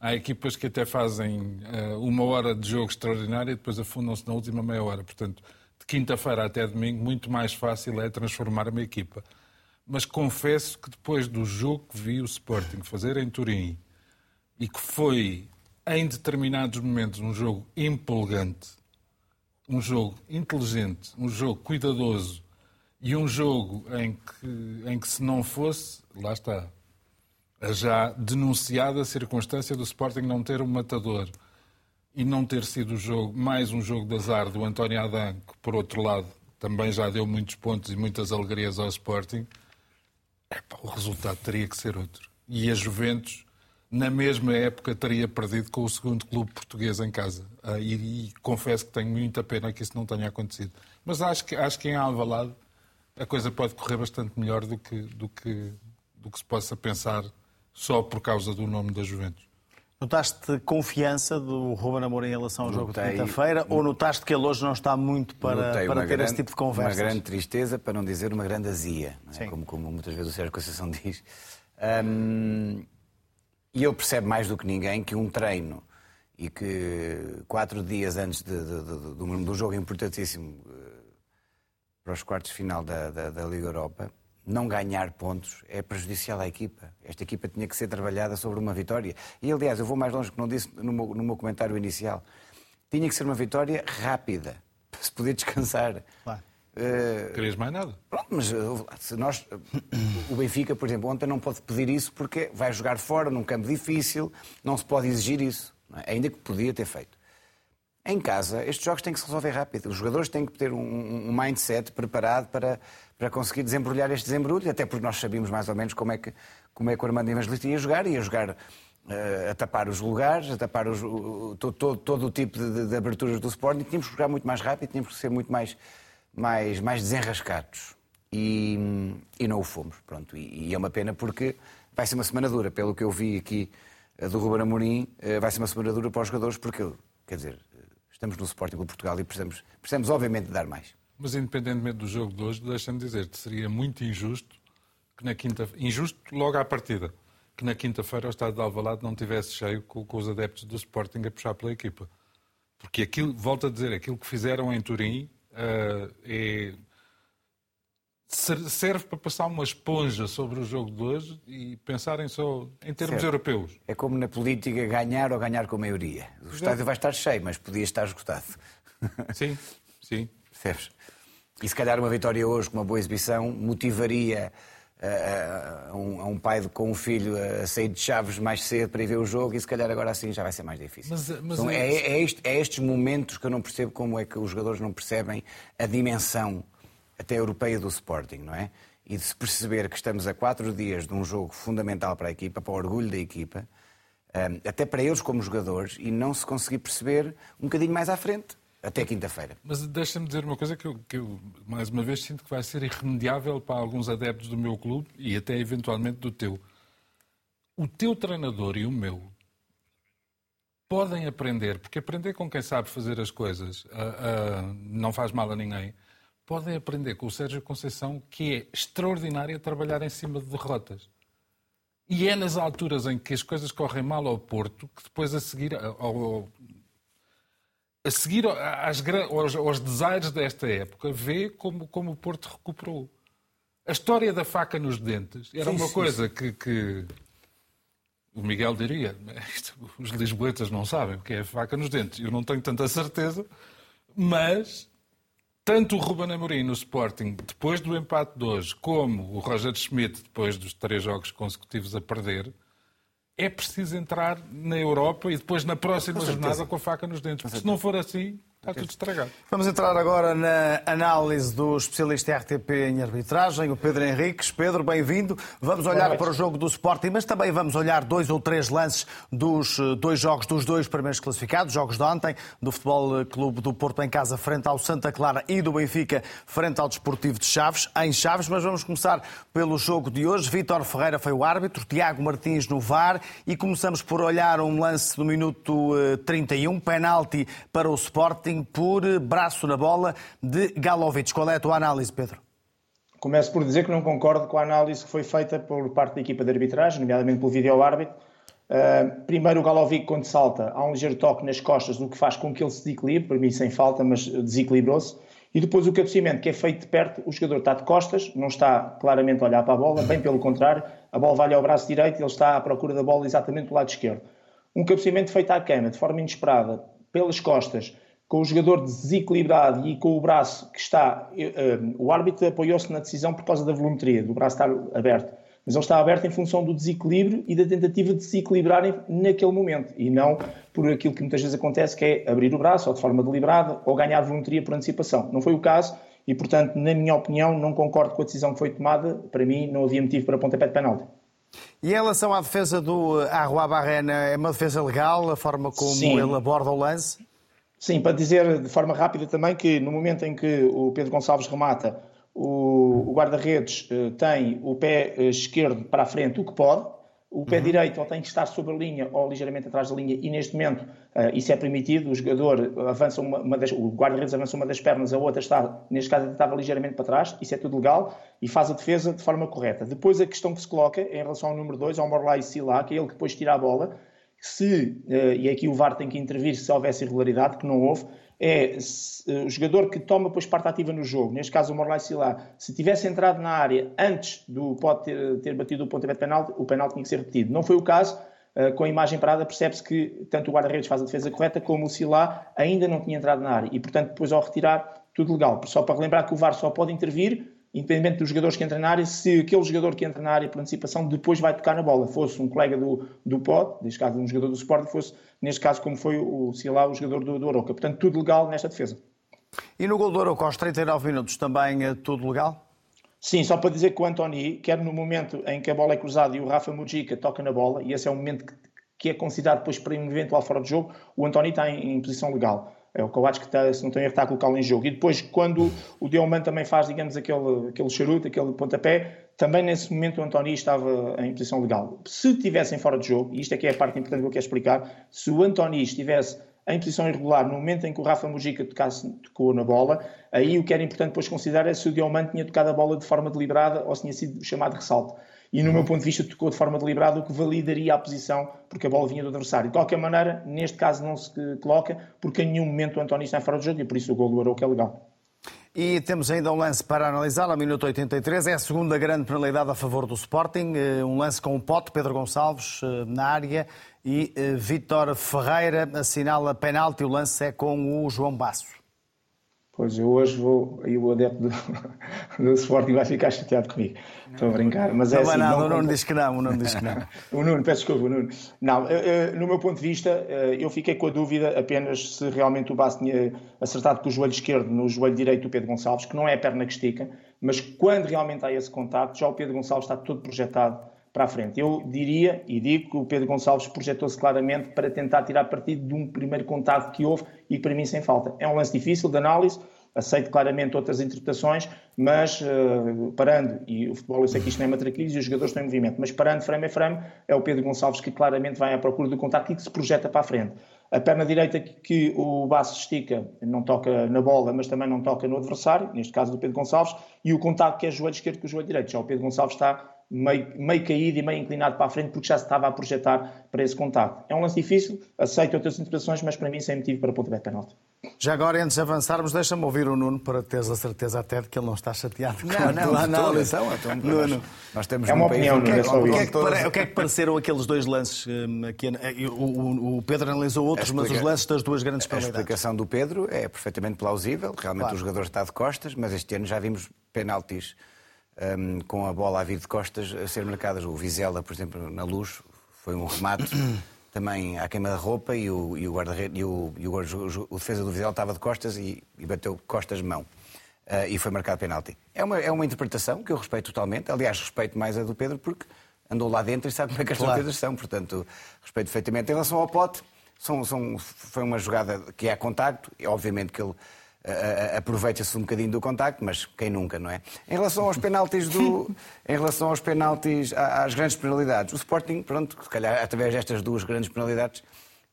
há equipas que até fazem uma hora de jogo extraordinária e depois afundam-se na última meia hora. Portanto, de quinta-feira até domingo, muito mais fácil é transformar uma equipa. Mas confesso que depois do jogo que vi o Sporting fazer em Turim e que foi, em determinados momentos, um jogo empolgante, um jogo inteligente, um jogo cuidadoso e um jogo em que, em que se não fosse, lá está, a já denunciada circunstância do Sporting não ter um matador e não ter sido jogo, mais um jogo de azar do António Adan, que por outro lado também já deu muitos pontos e muitas alegrias ao Sporting, epa, o resultado teria que ser outro. E a Juventus, na mesma época, teria perdido com o segundo clube português em casa. Ah, e, e, confesso que tenho muita pena que isso não tenha acontecido. Mas acho que, acho que em Alvalade a coisa pode correr bastante melhor do que, do que, do que se possa pensar só por causa do nome da Juventus. Notaste confiança do Ruben Amorim em relação ao jogo de quinta-feira ou notaste que ele hoje não está muito para, para ter grande, esse tipo de conversa? Uma grande tristeza, para não dizer uma grande azia, é? como, como, muitas vezes o Sérgio Conceição diz. Um, e ele percebe mais do que ninguém que um treino e que quatro dias antes de, de, de, de, do jogo importantíssimo eh, para os quartos de final da, da, da Liga Europa, não ganhar pontos é prejudicial à equipa. Esta equipa tinha que ser trabalhada sobre uma vitória. E, aliás, eu vou mais longe que não disse no meu, no meu comentário inicial. Tinha que ser uma vitória rápida, [LAUGHS] para se poder descansar. Claro. Uh... Querias mais nada? Pronto, mas uh, se nós. O Benfica, por exemplo, ontem não pode pedir isso porque vai jogar fora, num campo difícil, não se pode exigir isso. É? Ainda que podia ter feito. Em casa, estes jogos têm que se resolver rápido. Os jogadores têm que ter um, um mindset preparado para, para conseguir desembrulhar este desembrulho, até porque nós sabíamos mais ou menos como é que, como é que o Armando Evangelista ia jogar, ia jogar uh, a tapar os lugares, a tapar os, uh, todo, todo, o tipo de, de, aberturas do Sporting, tínhamos que jogar muito mais rápido, tínhamos que ser muito mais, mais, mais desenrascados. E, e não o fomos, pronto. E, e, é uma pena porque vai ser uma semana dura, pelo que eu vi aqui uh, do Ruben Amorim, uh, vai ser uma semana dura para os jogadores, porque, quer dizer, estamos no Sporting de Portugal e precisamos, precisamos obviamente dar mais. Mas independentemente do jogo de hoje, deixa-me dizer-te, seria muito injusto que na quinta injusto logo à partida, que na quinta-feira o estado de Alvalade não tivesse cheio com, com, os adeptos do Sporting a puxar pela equipa. Porque aquilo, volto a dizer, aquilo que fizeram em Turim uh, é serve para passar uma esponja sobre o jogo de hoje e pensarem só em termos certo. europeus. É como na política ganhar ou ganhar com a maioria. O estádio vai estar cheio, mas podia estar esgotado. [LAUGHS] Sim, sim. Percebes? E se calhar uma vitória hoje com uma boa exibição motivaria uh, um, a um pai com um filho a sair de Chaves mais cedo para ir ver o jogo e se calhar agora assim já vai ser mais difícil. Mas, mas então, é, é, este, é, estes momentos que eu não percebo como é que os jogadores não percebem a dimensão até europeia do Sporting, não é? E de se perceber que estamos a quatro dias de um jogo fundamental para a equipa, para o orgulho da equipa, um, até para eles como jogadores, e não se conseguir perceber um bocadinho mais à frente. Até quinta-feira. Mas deixa-me dizer uma coisa que eu, que eu, mais uma vez, sinto que vai ser irremediável para alguns adeptos do meu clube e até eventualmente do teu. O teu treinador e o meu podem aprender, porque aprender com quem sabe fazer as coisas uh, uh, não faz mal a ninguém. Podem aprender com o Sérgio Conceição, que é extraordinário a trabalhar em cima de derrotas. E é nas alturas em que as coisas correm mal ao Porto que depois a seguir, ao, a seguir às, aos, aos desaires desta época, vê como, como o Porto recuperou. A história da faca nos dentes era sim, uma sim, coisa sim. Que, que, o Miguel diria, [LAUGHS] os lisboetas não sabem o que é faca nos dentes. Eu não tenho tanta certeza, mas tanto o Ruben Amorim no Sporting, depois do empate de hoje, como o Roger Schmidt, depois dos três jogos consecutivos a perder, é preciso entrar na Europa e depois na próxima jornada com a faca nos dentes. Porque se não for assim, Está tudo estragado. Vamos entrar agora na análise do especialista RTP em arbitragem, o Pedro Henriques. Pedro, bem-vindo. Vamos olhar para o jogo do Sporting, mas também vamos olhar dois ou três lances dos eh, dois jogos dos dois primeiros classificados, jogos de ontem, do Futebol Clube do Porto em casa frente ao Santa Clara e do Benfica frente ao Desportivo de Chaves, em Chaves. Mas vamos começar pelo jogo de hoje. Vítor Ferreira foi o árbitro, Tiago Martins no VAR e começamos por olhar um lance no minuto 31, eh, penalti para o Sporting por braço na bola de Galovic. Qual é a tua análise, Pedro? Começo por dizer que não concordo com a análise que foi feita por parte da equipa de arbitragem, nomeadamente pelo vídeo-árbitro. Uh, primeiro, o Galovic, quando salta, há um ligeiro toque nas costas, o que faz com que ele se desequilibre, para mim sem falta, mas desequilibrou-se. E depois o cabeceamento, que é feito de perto, o jogador está de costas, não está claramente a olhar para a bola, bem pelo contrário, a bola vai ao braço direito e ele está à procura da bola exatamente do lado esquerdo. Um cabeceamento feito à cama, de forma inesperada, pelas costas, com o jogador desequilibrado e com o braço que está. Uh, o árbitro apoiou-se na decisão por causa da volumetria, do braço estar aberto. Mas ele está aberto em função do desequilíbrio e da tentativa de desequilibrarem naquele momento e não por aquilo que muitas vezes acontece, que é abrir o braço ou de forma deliberada ou ganhar volumetria por antecipação. Não foi o caso e, portanto, na minha opinião, não concordo com a decisão que foi tomada. Para mim, não havia motivo para pontapé de penalti. E em relação à defesa do Arroa Barrena, é uma defesa legal, a forma como Sim. ele aborda o lance? Sim, para dizer de forma rápida também que no momento em que o Pedro Gonçalves remata, o, o guarda-redes eh, tem o pé eh, esquerdo para a frente, o que pode, o pé uhum. direito ou tem que estar sobre a linha ou ligeiramente atrás da linha, e neste momento uh, isso é permitido. O jogador avança uma, uma das, o guarda-redes avança uma das pernas, a outra está, neste caso, estava ligeiramente para trás, isso é tudo legal e faz a defesa de forma correta. Depois a questão que se coloca em relação ao número 2, ao Morlai Sila, que é ele que depois tira a bola se, eh, e aqui o VAR tem que intervir se houvesse irregularidade, que não houve, é eh, o jogador que toma depois parte ativa no jogo, neste caso o Morlai Silá, se tivesse entrado na área antes do pode ter, ter batido o pontapé de penalti, o penalti tinha que ser repetido. Não foi o caso, eh, com a imagem parada percebe-se que tanto o guarda-redes faz a defesa correta como o Silá ainda não tinha entrado na área e, portanto, depois ao retirar, tudo legal. Só para relembrar que o VAR só pode intervir independente dos jogadores que entram na área, se aquele jogador que entra na área por antecipação depois vai tocar na bola, fosse um colega do, do POD, neste caso um jogador do Sport, fosse, neste caso, como foi o Silá, o jogador do, do Oroca. Portanto, tudo legal nesta defesa. E no gol do Oroca, aos 39 minutos, também é tudo legal? Sim, só para dizer que o Antoni, quer no momento em que a bola é cruzada e o Rafa Mujica toca na bola, e esse é o momento que, que é considerado depois para um eventual fora de jogo, o Antoni está em, em posição legal. É o Kovacs que está, se não tenho erro, está a colocá-lo em jogo. E depois, quando o Dioman também faz, digamos, aquele, aquele charuto, aquele pontapé, também nesse momento o Antoni estava em posição legal. Se tivessem fora de jogo, e isto é que é a parte importante que eu quero explicar, se o Antoni estivesse em posição irregular no momento em que o Rafa Mujica tocasse, tocou na bola, aí o que era importante depois considerar é se o Dioman tinha tocado a bola de forma deliberada ou se tinha sido chamado de ressalto e, no meu ponto de vista, tocou de forma deliberada, o que validaria a posição, porque a bola vinha do adversário. De qualquer maneira, neste caso não se coloca, porque em nenhum momento o António está fora do jogo e por isso o gol do Arouca é legal. E temos ainda um lance para analisar, na minuto 83. É a segunda grande penalidade a favor do Sporting. Eh, um lance com o pote, Pedro Gonçalves, eh, na área. E eh, Vítor Ferreira assinala penalti. O lance é com o João Basso. Pois eu hoje vou, aí o adepto do, [LAUGHS] do Sporting vai ficar chateado comigo. Não, Estou a brincar. Mas não é assim, nada, não, o Nuno diz que não, o Nuno diz que não. [LAUGHS] o Nuno, peço desculpa, o Nuno. Não, no meu ponto de vista, eu fiquei com a dúvida apenas se realmente o Basso tinha acertado com o joelho esquerdo no joelho direito do Pedro Gonçalves, que não é a perna que estica, mas quando realmente há esse contato, já o Pedro Gonçalves está todo projetado para a frente. Eu diria e digo que o Pedro Gonçalves projetou-se claramente para tentar tirar partido de um primeiro contato que houve e para mim sem falta. É um lance difícil de análise, aceito claramente outras interpretações, mas uh, parando, e o futebol eu sei que isto não é matraquilhos e os jogadores estão em movimento, mas parando frame a frame, é o Pedro Gonçalves que claramente vai à procura do contato e que se projeta para a frente. A perna direita que o Basso estica não toca na bola, mas também não toca no adversário, neste caso do Pedro Gonçalves, e o contato que é joelho esquerdo com o joelho direito. Já o Pedro Gonçalves está meio, meio caído e meio inclinado para a frente porque já se estava a projetar para esse contacto. É um lance difícil, aceito as tuas interpretações, mas para mim sem motivo para pontapé de penalti. Já agora, antes de avançarmos, deixa-me ouvir o Nuno para teres a certeza até de que ele não está chateado Não, com a não, todo, análise. então, então, Nuno. nós- temos É uma país opinião, em que Nuno, é só O que, é que o que é que pareceram aqueles dois lances hum, aqui? eh, O, o- o Pedro analisou outros, mas os explica- lances das duas grandes A penalidades. explicação do Pedro é perfeitamente plausível. Realmente Claro. o jogador está de costas, mas este ano já vimos penaltis hum, com a bola a vir de costas a ser marcadas. O Vizela, por exemplo, na luz, foi um remate [CLEARS THROAT] também à queima da roupa e o, e o guarda-redes e, o, e o, o- defesa do Vizela estava de costas e, e bateu costas-mão. Ah, e foi marcado penalti. É uma, é uma interpretação que eu respeito totalmente. Aliás, respeito mais a do Pedro porque andou lá dentro e sabe como é que as Claro. coisas são. Portanto, respeito perfeitamente. Em relação ao pote, são, são- foi uma jogada que há contacto. E, obviamente que ele aproveita-se um bocadinho do contacto, mas quem nunca, não é? Em relação aos penaltis do, [LAUGHS] em relação aos penaltis às grandes penalidades, o Sporting, pronto, se calhar através destas duas grandes penalidades,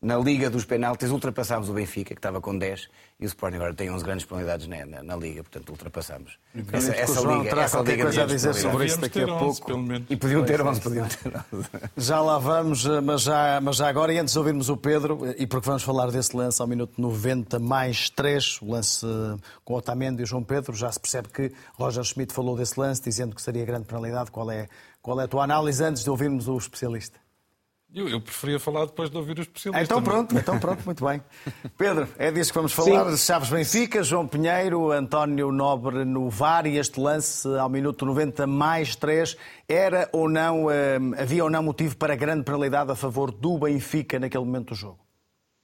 na Liga dos Penaltis ultrapassámos o Benfica, que estava com 10, e o Sporting agora tem 11 grandes penalidades na, na- na Liga, portanto ultrapassámos. O João terá essa liga coisa a dizer sobre isso daqui a Devíamos ter 11, pouco. E podiam ter 11, podiam ter 11. [LAUGHS] Já lá vamos, eh, mas já, mas já agora, e antes de ouvirmos o Pedro, eh, e porque vamos falar desse lance ao minuto 90 mais 3, o lance eh, com Otamendi e o João Pedro, já se percebe que Roger Schmidt falou desse lance, dizendo que seria grande penalidade. Qual é, qual é a tua análise antes de ouvirmos o especialista? Eu, eu preferia falar depois de ouvir o especialista. Então mas- pronto, então pronto, muito bem. [LAUGHS] Pedro, é disso que vamos falar. Chaves Benfica, João Pinheiro, António Nobre no VAR e este lance ao minuto 90 mais 3. Era ou não, eh, havia ou não motivo para grande penalidade a favor do Benfica naquele momento do jogo?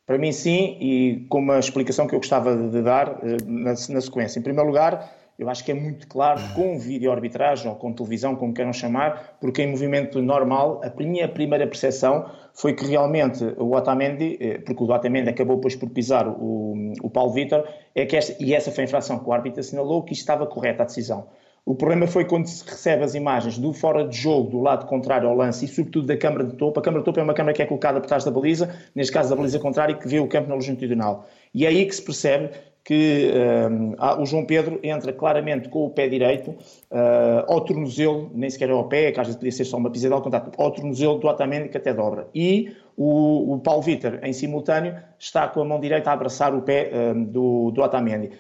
Para mim, sim, e com uma explicação que eu gostava de dar eh, na sequência. Em primeiro lugar, eu acho que é muito claro, com vídeo-arbitragem ou com televisão, como queiram chamar, porque em movimento normal, a minha primeira percepção foi que realmente o Otamendi, eh, porque o Otamendi acabou depois por pisar o, o Paulo Vitor, é que esta, e essa foi a infração que o árbitro assinalou, que estava correta a decisão. O problema foi quando se recebe as imagens do fora de jogo, do lado contrário ao lance e, sobretudo, da câmara de topo. A câmara de topo é uma câmara que é colocada por trás da baliza, neste caso da baliza contrária, e que vê o campo na longitudinal. E é aí que se percebe que hum, há- o João Pedro entra claramente com o pé direito ah, ao tornozelo, nem sequer ao pé, que às vezes podia ser só uma pisada ao contato, ao tornozelo do Otamendi que até dobra. E o, o Paulo Vitor, em simultâneo, está com a mão direita a abraçar o pé hum, do, do Otamendi.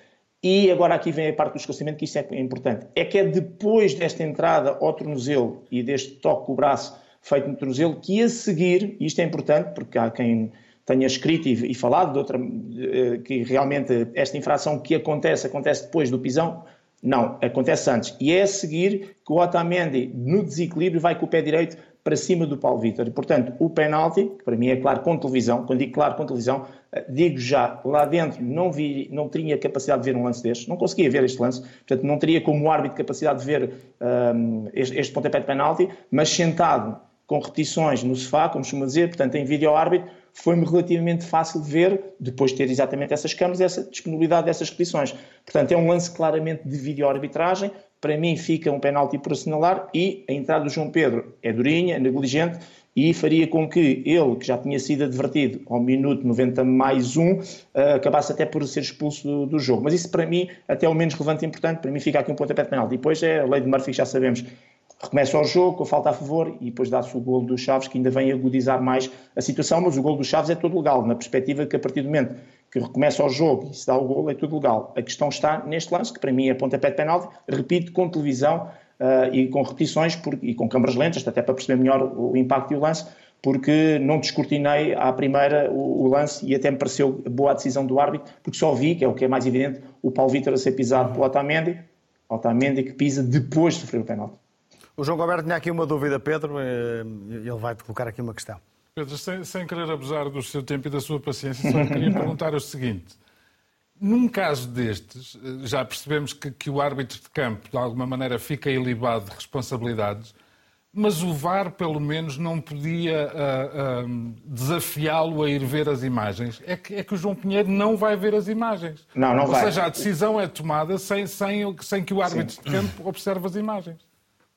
E agora aqui vem a parte do esclarecimento, que isto é importante. É que é depois desta entrada ao tornozelo e deste toque com o braço feito no tornozelo, que a seguir, isto é importante, porque há quem tenha escrito e, e falado de outra, eh, que realmente esta infração que acontece, acontece depois do pisão, não, acontece antes. E é a seguir que o Otamendi, no desequilíbrio, vai com o pé direito para cima do Paulo Vitor. E, portanto, o penalti, que para mim é claro com televisão, quando digo claro com televisão, eh, digo já, lá dentro não, vi, não tinha capacidade de ver um lance deste, não conseguia ver este lance, portanto não teria como árbitro capacidade de ver ahm, este, este pontapé de penalti, mas sentado com repetições no sofá, como costuma dizer, portanto em vídeo árbitro, foi-me relativamente fácil de ver, depois de ter exatamente essas câmaras, essa disponibilidade dessas repetições. Portanto, é um lance claramente de vídeo-arbitragem. Para mim, fica um penalti por assinalar e a entrada do João Pedro é durinha, negligente e faria com que ele, que já tinha sido advertido ao minuto 90 mais um, eh, acabasse até por ser expulso do, do jogo. Mas isso, para mim, até é o menos relevante e importante. Para mim, fica aqui um pontapé de penalti. Depois é a lei de Murphy, já sabemos, recomeça o jogo com falta a favor e depois dá-se o golo dos Chaves que ainda vem agudizar mais a situação, mas o golo dos Chaves é todo legal, na perspectiva que a partir do momento que recomeça o jogo e se dá o golo é tudo legal. A questão está neste lance, que para mim é pontapé de penalti, repito, com televisão uh, e com repetições por, e com câmaras lentas, até para perceber melhor o, impacto e o lance, porque não descortinei à primeira o, o, lance e até me pareceu boa a decisão do árbitro, porque só vi, que é o que é mais evidente, o Paulo Vitor a ser pisado pelo Otamendi, Otamendi que pisa depois de sofrer o penalti. O João Gilberto tinha aqui uma dúvida, Pedro, eh, ele vai-te colocar aqui uma questão. Pedro, sem, sem, querer abusar do seu tempo e da sua paciência, só queria [LAUGHS] perguntar o seguinte. Num caso destes, eh, já percebemos que, que, o árbitro de campo, de alguma maneira, fica ilibado de responsabilidades, mas o VAR, pelo menos, não podia uh, uh, desafiá-lo a ir ver as imagens. É que, é que, o João Pinheiro não vai ver as imagens. Não, não Ou vai. seja, a decisão é tomada sem, sem, sem que o árbitro Sim. de campo observe as imagens.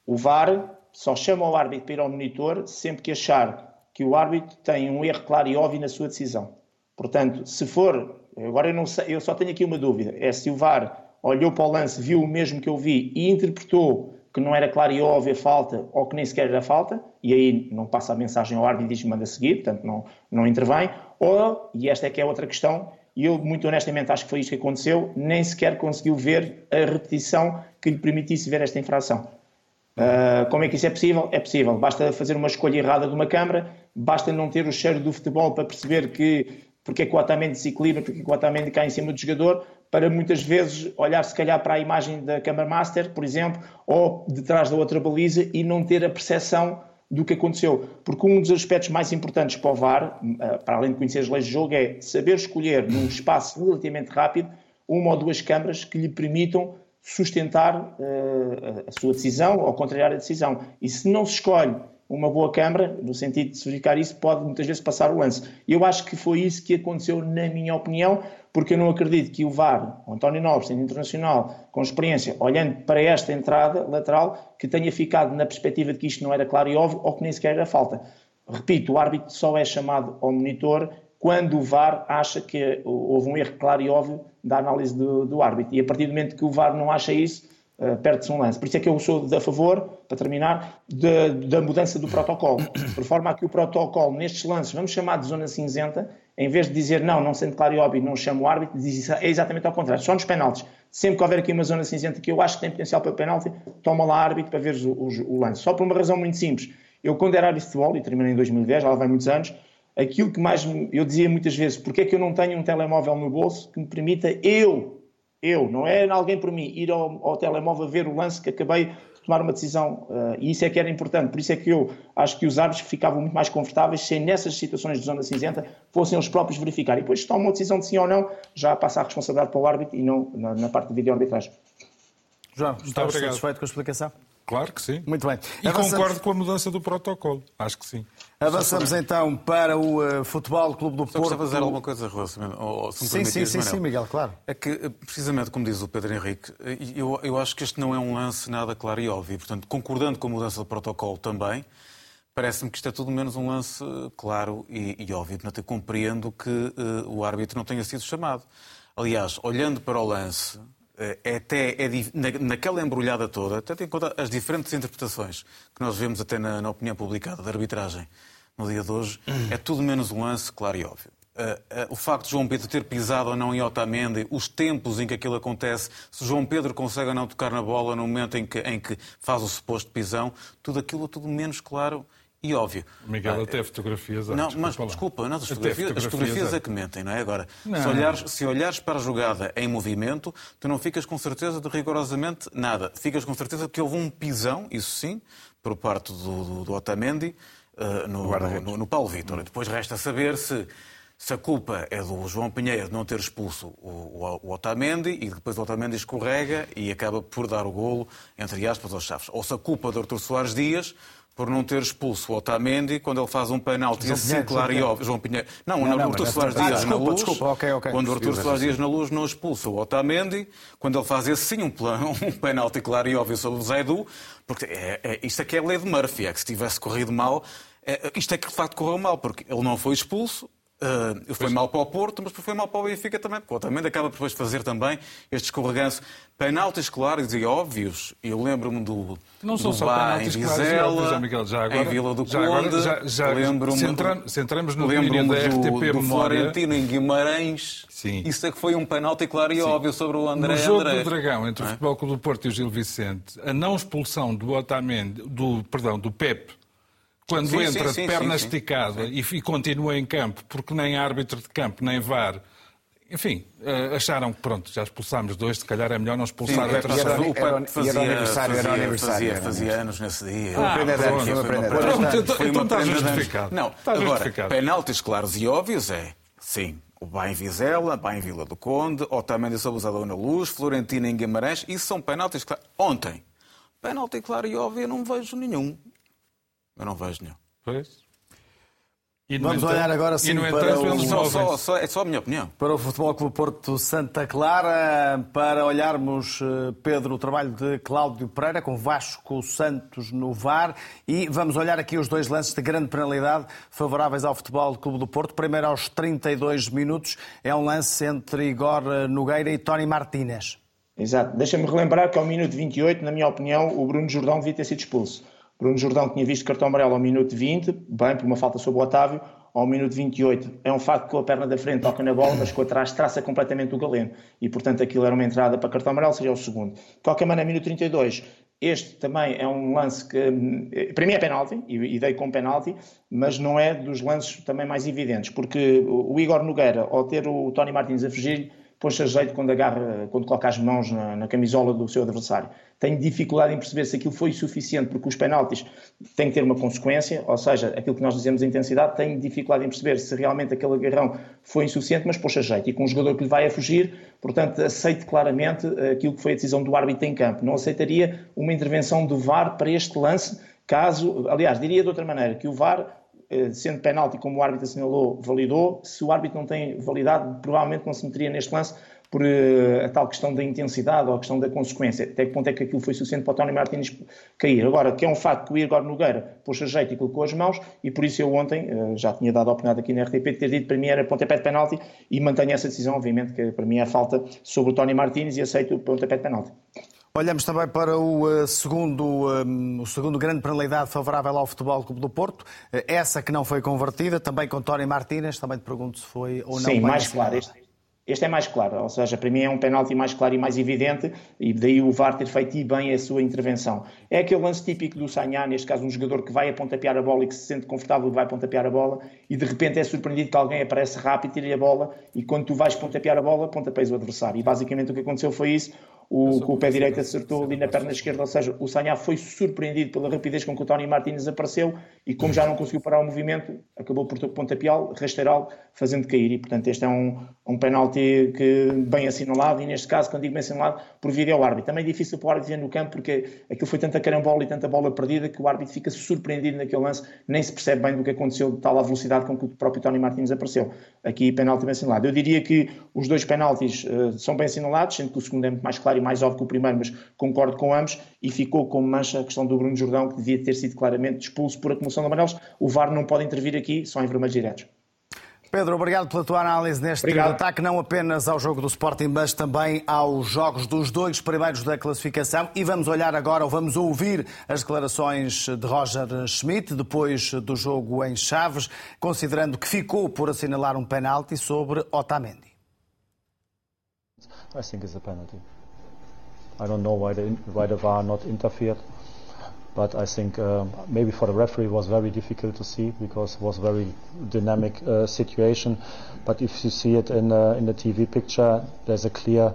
O VAR só chama o árbitro para ir ao monitor sempre que achar que o árbitro tem um erro claro e óbvio na sua decisão. Portanto, se for, agora eu não sei, eu só tenho aqui uma dúvida, é se o VAR olhou para o lance, viu o mesmo que eu vi e interpretou que não era claro e óbvio a falta ou que nem sequer era falta, e aí não passa a mensagem ao árbitro e diz manda seguir, portanto não, não intervém, ou, e esta é que é outra questão, e eu muito honestamente acho que foi isto que aconteceu, nem sequer conseguiu ver a repetição que lhe permitisse ver esta infração. Uh, como é que isso é possível? É possível. Basta fazer uma escolha errada de uma câmara, basta não ter o cheiro do futebol para perceber que porque é que o Otamendi se equilibra, porque é que o Otamendi cai em cima do jogador, para muitas vezes olhar se calhar para a imagem da Câmara Master, por exemplo, ou detrás da outra baliza e não ter a percepção do que aconteceu. Porque um dos aspectos mais importantes para o VAR, eh, para além de conhecer as leis do jogo, é saber escolher num espaço relativamente rápido uma ou duas câmaras que lhe permitam sustentar uh, a sua decisão ou contrariar a decisão. E se não se escolhe uma boa câmara, no sentido de se verificar isso, pode muitas vezes passar o lance. Eu acho que foi isso que aconteceu, na minha opinião, porque eu não acredito que o VAR, o António Nobre, sendo internacional, com experiência, olhando para esta entrada lateral, que tenha ficado na perspectiva de que isto não era claro e óbvio ou que nem sequer era falta. Repito, o árbitro só é chamado ao monitor quando o VAR acha que houve um erro claro e óbvio da análise do, do árbitro. E a partir do momento que o VAR não acha isso, uh, perde-se um lance. Por isso é que eu sou a favor, para terminar, de, da mudança do protocolo. Por forma a que o protocolo, nestes lances, vamos chamar de zona cinzenta, em vez de dizer não, não sendo claro e óbvio, não chamo o árbitro, diz é exatamente ao contrário. Só nos penaltis. Sempre que houver aqui uma zona cinzenta que eu acho que tem potencial para penalti, toma lá árbitro para ver o, o, o, lance. Só por uma razão muito simples. Eu, quando era árbitro de futebol, e terminei em 2010, já lá vai muitos anos, aquilo que mais me, eu dizia muitas vezes, porque é que eu não tenho um telemóvel no bolso que me permita eu, eu, não é alguém por mim, ir ao, ao telemóvel ver o lance que acabei tomar uma decisão. Uh, e isso é que era importante. Por isso é que eu acho que os árbitros ficavam muito mais confortáveis se nessas situações de zona cinzenta fossem os próprios verificar. E depois, se tomam uma decisão de sim ou não, já passa a responsabilidade para o árbitro e não na, na parte de vídeo-arbitragem. João, estás satisfeito com a explicação? Claro que sim. Muito bem. E Avançamos... concordo com a mudança do protocolo. Acho que sim. Avançamos então para o uh, Futebol Clube do Só Porto. Só fazer alguma coisa relacionada. Ou, se sim, sim, sim, sim, Miguel, claro. É que, eh, precisamente como diz o Pedro Henrique, eh, eu, eu acho que este não é um lance nada claro e óbvio. Portanto, concordando com a mudança do protocolo também, parece-me que isto é tudo menos um lance claro e, e óbvio. Portanto, eu compreendo que uh, o árbitro não tenha sido chamado. Aliás, olhando para o lance, é até é, naquela embrulhada toda, até em conta as diferentes interpretações que nós vemos até na, na, opinião publicada da arbitragem no dia de hoje, é tudo menos um lance claro e óbvio. Uh, uh, o facto de João Pedro ter pisado ou não em Otamendi, os tempos em que aquilo acontece, se João Pedro consegue ou não tocar na bola no momento em que, em que faz o suposto pisão, tudo aquilo é tudo menos claro e óbvio. Miguel, ah, até fotografias. Ah, não, mas lá. desculpa, não, as, fotografias, fotografias, as fotografias é que mentem, não é? Agora, não. Se, olhares, se olhares para a jogada em movimento, tu não ficas com certeza de rigorosamente nada. Ficas com certeza de que houve um pisão, isso sim, por parte do, do, do Otamendi uh, no, no, no, no, Paulo Vitor. Depois resta saber se. Se a culpa é do João Pinheiro de não ter expulso o, o, o, Otamendi e depois o Otamendi escorrega e acaba por dar o golo, entre aspas, aos Chaves. Ou se a culpa é do Artur Soares Dias por não ter expulso o Otamendi quando ele faz um penalti assim claro e óbvio. João Pinheiro. Não, não, não Artur Soares Dias desculpa, na luz. Desculpa, okay, okay. Quando o Artur Soares Dias na luz não expulsa o Otamendi, quando ele faz esse sim um, plano, [LAUGHS] um penalti claro e óbvio sobre o Zaidu, porque é, é, isto aqui é a lei de Murphy, é que se tivesse corrido mal, é, isto é que de facto correu mal, porque ele não foi expulso, Uh, foi mal para o Porto, mas foi mal para o Benfica também, porque o Otamendi acaba depois fazer também este escorreganço. Penaltis claros e óbvios. Eu lembro-me do. Não do são só penaltis em Vizela, Miguel, já agora, em Vila do já Conde. Agora, já, já lembro-me centramos, centramos no lembro da RTP do, do Florentino em Guimarães. Sim. Isso é que foi um penalti claro e Sim. óbvio sobre o André No jogo André. do Dragão, entre o é? Futebol Clube do Porto e o Gil Vicente, a não expulsão do Otamendi, do, perdão, do Pepe quando sim, entra sim, de perna sim, esticada e, e, continua em campo, porque nem árbitro de campo, nem VAR, enfim, uh, acharam que pronto, já expulsámos dois, se calhar é melhor não expulsar sim. Era, era, fazia, era aniversário, fazia, era aniversário. Fazia, fazia anos nesse dia. Ah, foi uma prenda de anos. Foi então está justificado. Não, está agora, justificado. penaltis claros e óbvios é, sim, o Bem Vizela, Bem Vila do Conde, Otamendi sobre a na Luz, Florentino em Guimarães, isso são penaltis claros. Ontem, penalti claro e óbvio eu não vejo nenhum. Eu não vejo nenhum. Pois. Vamos olhar agora sim para o... Só, só, só, é só a minha opinião. Para o Futebol Clube Porto Santa Clara, para olharmos, eh, Pedro, o trabalho de Cláudio Pereira com Vasco Santos no VAR e vamos olhar aqui os dois lances de grande penalidade favoráveis ao Futebol Clube do Porto. Primeiro aos 32 minutos é um lance entre Igor Nogueira e Tony Martínez. Exato. Deixa-me relembrar que ao minuto 28, na minha opinião, o Bruno Jordão devia ter sido expulso. Bruno Jordão tinha visto cartão amarelo ao minuto 20, bem, por uma falta sobre o Otávio, ao minuto 28. É um facto que com a perna da frente toca na bola, mas com atrás traça completamente o Galeno. E, portanto, aquilo era uma entrada para cartão amarelo, seria o segundo. De qualquer maneira, minuto 32, este também é um lance que, eh, para mim, é penalti, e dei com penalti, mas não é dos lances também mais evidentes, porque o Igor Nogueira, ao ter o Tony Martins a fugir, pôs-se a jeito quando, agarra, quando coloca as mãos na, na, camisola do seu adversário. Tenho dificuldade em perceber se aquilo foi suficiente, porque os penaltis têm que ter uma consequência, ou seja, aquilo que nós dizemos intensidade, tenho dificuldade em perceber se realmente aquele agarrão foi insuficiente, mas pôs-se a jeito. E com um jogador que lhe vai a fugir, portanto, aceito claramente aquilo que foi a decisão do árbitro em campo. Não aceitaria uma intervenção do VAR para este lance, caso, aliás, diria de outra maneira, que o VAR eh, sendo penalti, como o árbitro assinalou, validou. Se o árbitro não tem validade, provavelmente não se meteria neste lance por uh, a tal questão da intensidade ou a questão da consequência. Até que ponto é que aquilo foi suficiente para o Tony Martins cair. Agora, que é um facto que o Igor Nogueira pôs a jeito e colocou as mãos, e por isso eu ontem uh, já tinha dado a opinião aqui na RTP de ter dito para mim era pontapé de penalti e mantenho essa decisão, obviamente, que para mim é falta sobre o Tony Martins e aceito o pontapé de penalti. Olhamos também para o segundo, um, o segundo grande penalidade favorável ao Futebol Clube do Porto, essa que não foi convertida, também com Tony Martínez, também te pergunto se foi ou não. Sim, mais claro. Este, este, é mais claro, ou seja, para mim é um penalti mais claro e mais evidente, e daí o VAR ter feito bem a sua intervenção. É aquele lance típico do Sanhá, neste caso um jogador que vai a pontapear a bola e que se sente confortável vai pontapear a bola, e de repente é surpreendido que alguém aparece rápido, tira a bola, e quando tu vais pontapear a bola, pontapeias o adversário. E basicamente o que aconteceu foi isso, o, com o pé direito acertou ali na perna esquerda, ou seja, o Sanhá foi surpreendido pela rapidez com que o Tony Martínez apareceu e como já não conseguiu parar o movimento, acabou por pontapiá-lo, rasteirá-lo, fazendo cair. E, portanto, este é um, um penalti que, bem assinalado, e neste caso, quando digo bem assinalado, por vídeo ao árbitro. Também é difícil para o árbitro ver no campo, porque aquilo foi tanta carambola e tanta bola perdida que o árbitro fica surpreendido naquele lance, nem se percebe bem do que aconteceu, de tal a velocidade com que o próprio Tony Martínez apareceu. Aqui, penalti bem assinalado. Eu diria que os dois penaltis uh, são bem assinalados, sendo que o segundo é muito mais claro e mais óbvio que o primeiro, mas concordo com ambos, e ficou como mancha a questão do Bruno Jordão, que devia ter sido claramente expulso por acumulação de amarelos. O VAR não pode intervir aqui, só em vermelhos diretos. Pedro, obrigado pela tua análise neste obrigado. ataque, não apenas ao jogo do Sporting, mas também aos jogos dos dois primeiros da classificação. E vamos olhar agora, ou vamos ouvir as declarações de Roger Schmidt, depois do jogo em Chaves, considerando que ficou por assinalar um penalti sobre Otamendi. I think it's a penalty. I don't know why the, why the VAR not interfered. But I think uh, maybe for the referee it was very difficult to see because it was a very dynamic uh, situation. But if you see it in, uh, in the TV picture, there's a clear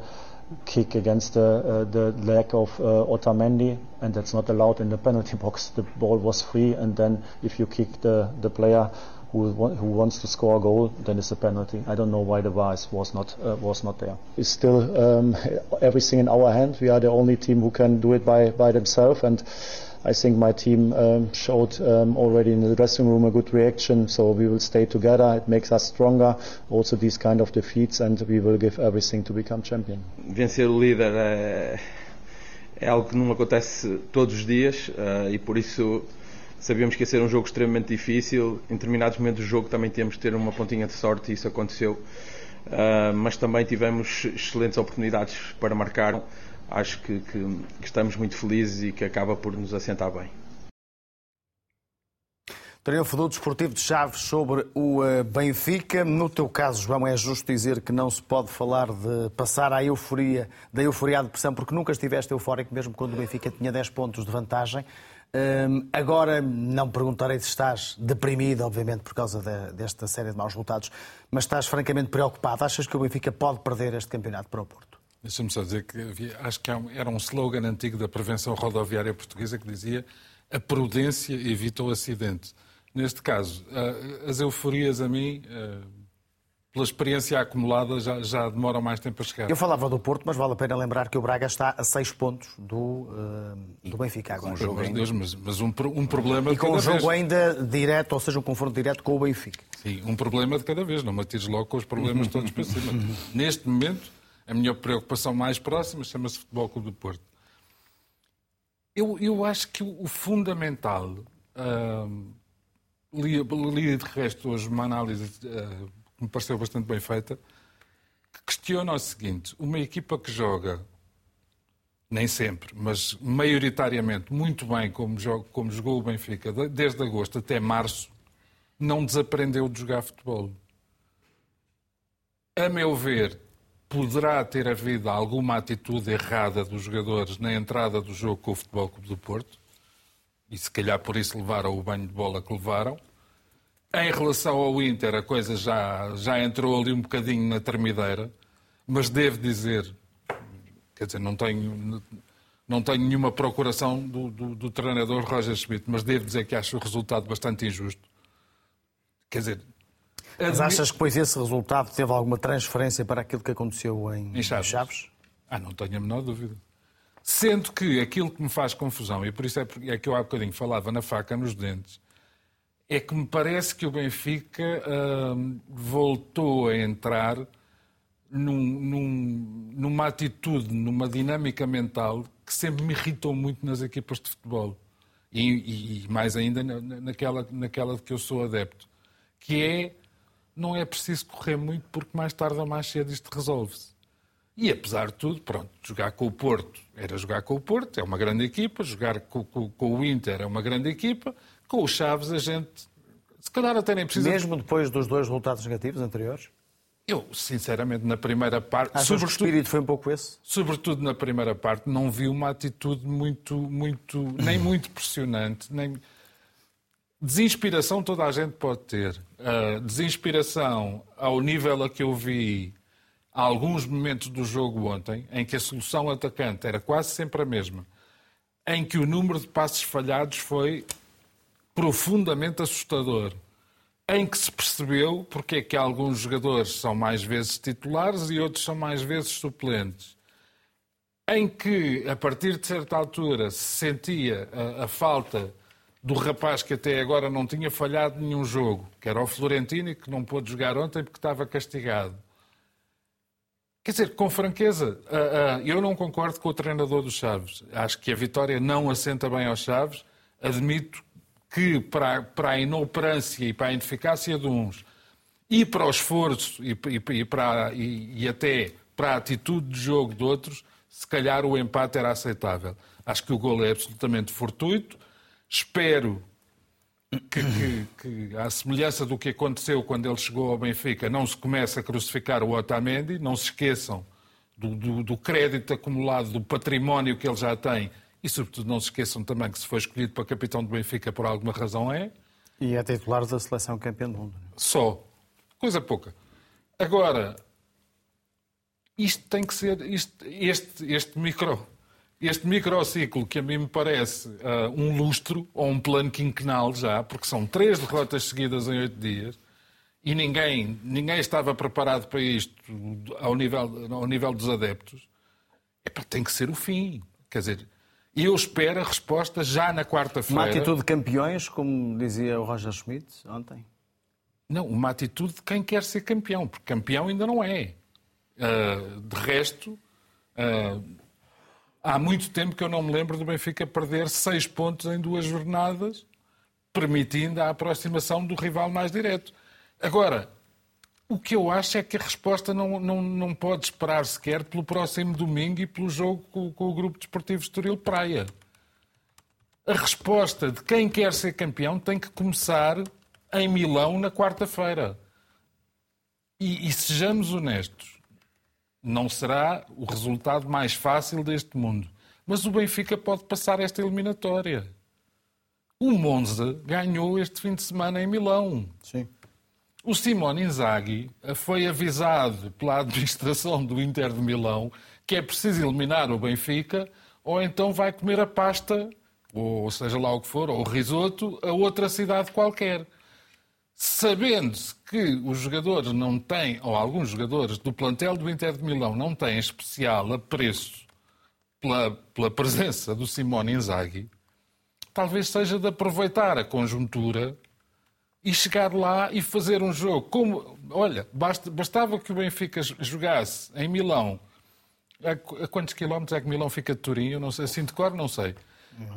kick against the, uh, the leg of uh, Otamendi, and that's not allowed in the penalty [LAUGHS] box. The ball was free, and then if you kick the, the player who, who wants to score a goal, then it's a penalty. I don't know why the VAR was not uh, was not there. It's still um, everything in our hand. We are the only team who can do it by by themselves, and I think my team um, showed um, already in the dressing room a good reaction. So we will stay together. It makes us stronger. Also these kind of defeats, and we will give everything to become champion. Vencer o líder é, é algo que não acontece todos os dias uh, e por isso Sabíamos que ia ser um jogo extremamente difícil. Em determinados momentos do jogo também temos que ter uma pontinha de sorte e isso aconteceu. Uh, mas também tivemos excelentes oportunidades para marcar. Acho que, que, que estamos muito felizes e que acaba por nos assentar bem. Triunfo do Desportivo de Chaves sobre o eh, Benfica. No teu caso, João, é justo dizer que não se pode falar de passar à euforia, da euforia à depressão, porque nunca estiveste eufórico, mesmo quando o Benfica tinha 10 pontos de vantagem. Um, agora, não perguntarei se estás deprimido, obviamente, por causa de, desta série de maus resultados, mas estás francamente preocupado. Achas que o Benfica pode perder este campeonato para o Porto? Deixa-me só dizer que havia, acho que era um slogan antigo da prevenção rodoviária portuguesa que dizia a prudência evita o acidente. Neste caso, as euforias a mim pela experiência acumulada, já, já demora mais tempo a chegar. Eu falava do Porto, mas vale a pena lembrar que o Braga está a seis pontos do, uh, do Benfica agora. Com um Deus, mas, mas um, um, problema E com um jogo vez. ainda direto, ou seja, um confronto direto com o Benfica. Sim, um problema de cada vez, não me atires logo com os problemas todos para cima. [LAUGHS] Neste momento, a minha preocupação mais próxima chama-se Futebol Clube do Porto. Eu, eu acho que o fundamental, uh, li, li de resto hoje uma análise... Uh, me pareceu bastante bem feita, que questiona o seguinte: uma equipa que joga nem sempre, mas maioritariamente muito bem como, jogo, como jogou o Benfica desde agosto até março, não desaprendeu de jogar futebol. A meu ver, poderá ter havido alguma atitude errada dos jogadores na entrada do jogo com o Futebol Clube do Porto, e se calhar por isso levaram o banho de bola que levaram. Em relação ao Inter, a coisa já, já entrou ali um bocadinho na termideira, mas devo dizer, quer dizer, não tenho, não tenho nenhuma procuração do, do, do treinador Roger Schmidt, mas devo dizer que acho o resultado bastante injusto. Quer dizer, mas achas que depois esse resultado teve alguma transferência para aquilo que aconteceu em, em Chaves? Chaves? Ah, não tenho a menor dúvida. Sendo que aquilo que me faz confusão, e por isso é, é que eu há bocadinho falava na faca nos dentes, é que me parece que o Benfica hum, voltou a entrar num, num, numa atitude, numa dinâmica mental que sempre me irritou muito nas equipas de futebol. E, e mais ainda naquela, naquela de que eu sou adepto. Que é, não é preciso correr muito porque mais tarde ou mais cedo isto resolve-se. E apesar de tudo, pronto, jogar com o Porto era jogar com o Porto, é uma grande equipa, jogar com, com, com o Inter é uma grande equipa, com o Chaves a gente se calhar até nem precisa. Mesmo depois dos dois resultados negativos anteriores? Eu, sinceramente, na primeira parte. Achas sobretudo, que o espírito foi um pouco esse? Sobretudo na primeira parte, não vi uma atitude muito, muito, nem [CLEARS THROAT] muito pressionante, nem. Desinspiração toda a gente pode ter. Uh, desinspiração ao nível a que eu vi há alguns momentos do jogo ontem, em que a solução atacante era quase sempre a mesma, em que o número de passos falhados foi profundamente assustador, em que se percebeu porque é que alguns jogadores são mais vezes titulares e outros são mais vezes suplentes, em que, a partir de certa altura, se sentia a, a falta do rapaz que até agora não tinha falhado nenhum jogo, que era o Florentino que não pôde jogar ontem porque estava castigado Quer dizer, com franqueza, ah, ah, eu não concordo com o treinador dos Chaves. Acho que a vitória não assenta bem aos Chaves. Admito que para, para a inoperância e para a ineficácia de uns e para o esforço e, e para, e, e, até para a atitude de jogo de outros, se calhar o empate era aceitável. Acho que o gol é absolutamente fortuito. Espero que, que, que, à semelhança do que aconteceu quando ele chegou ao Benfica, não se comece a crucificar o Otamendi, não se esqueçam do, do, do, crédito acumulado, do património que ele já tem e, sobretudo, não se esqueçam também que se foi escolhido para capitão do Benfica por alguma razão é. E é titular da seleção campeã do mundo. Só. Coisa pouca. Agora, isto tem que ser, isto, este, este micro este microciclo, que a mim me parece uh, um lustro ou um plano quinquenal já, porque são três derrotas seguidas em oito dias, e ninguém, ninguém estava preparado para isto ao nível, ao nível dos adeptos, Epá, tem que ser o fim. Quer dizer, eu espero a resposta já na quarta-feira. Uma atitude de campeões, como dizia o Roger Schmidt ontem? Não, uma atitude de quem quer ser campeão, porque campeão ainda não é. Uh, de resto, uh, Há muito tempo que eu não me lembro do Benfica perder seis pontos em duas jornadas, permitindo a aproximação do rival mais direto. Agora, o que eu acho é que a resposta não, não, não pode esperar sequer pelo próximo domingo e pelo jogo com, com o Grupo Desportivo Estoril Praia. A resposta de quem quer ser campeão tem que começar em Milão na quarta-feira. E, e sejamos honestos, não será o resultado mais fácil deste mundo. Mas o Benfica pode passar esta eliminatória. O Monza ganhou este fim de semana em Milão. Sim. O Simone Inzaghi foi avisado pela administração do Inter de Milão que é preciso eliminar o Benfica ou então vai comer a pasta, ou seja lá o que for, ou o risoto, a outra cidade qualquer sabendo-se que os jogadores não têm, ou alguns jogadores do plantel do Inter de Milão não têm especial apreço pela, pela presença do Simone Inzaghi, talvez seja de aproveitar a conjuntura e chegar lá e fazer um jogo. Como, olha, bastava que o Benfica jogasse em Milão. A, quantos quilómetros é que Milão fica de Turim? Eu não sei, assim de cor, não sei.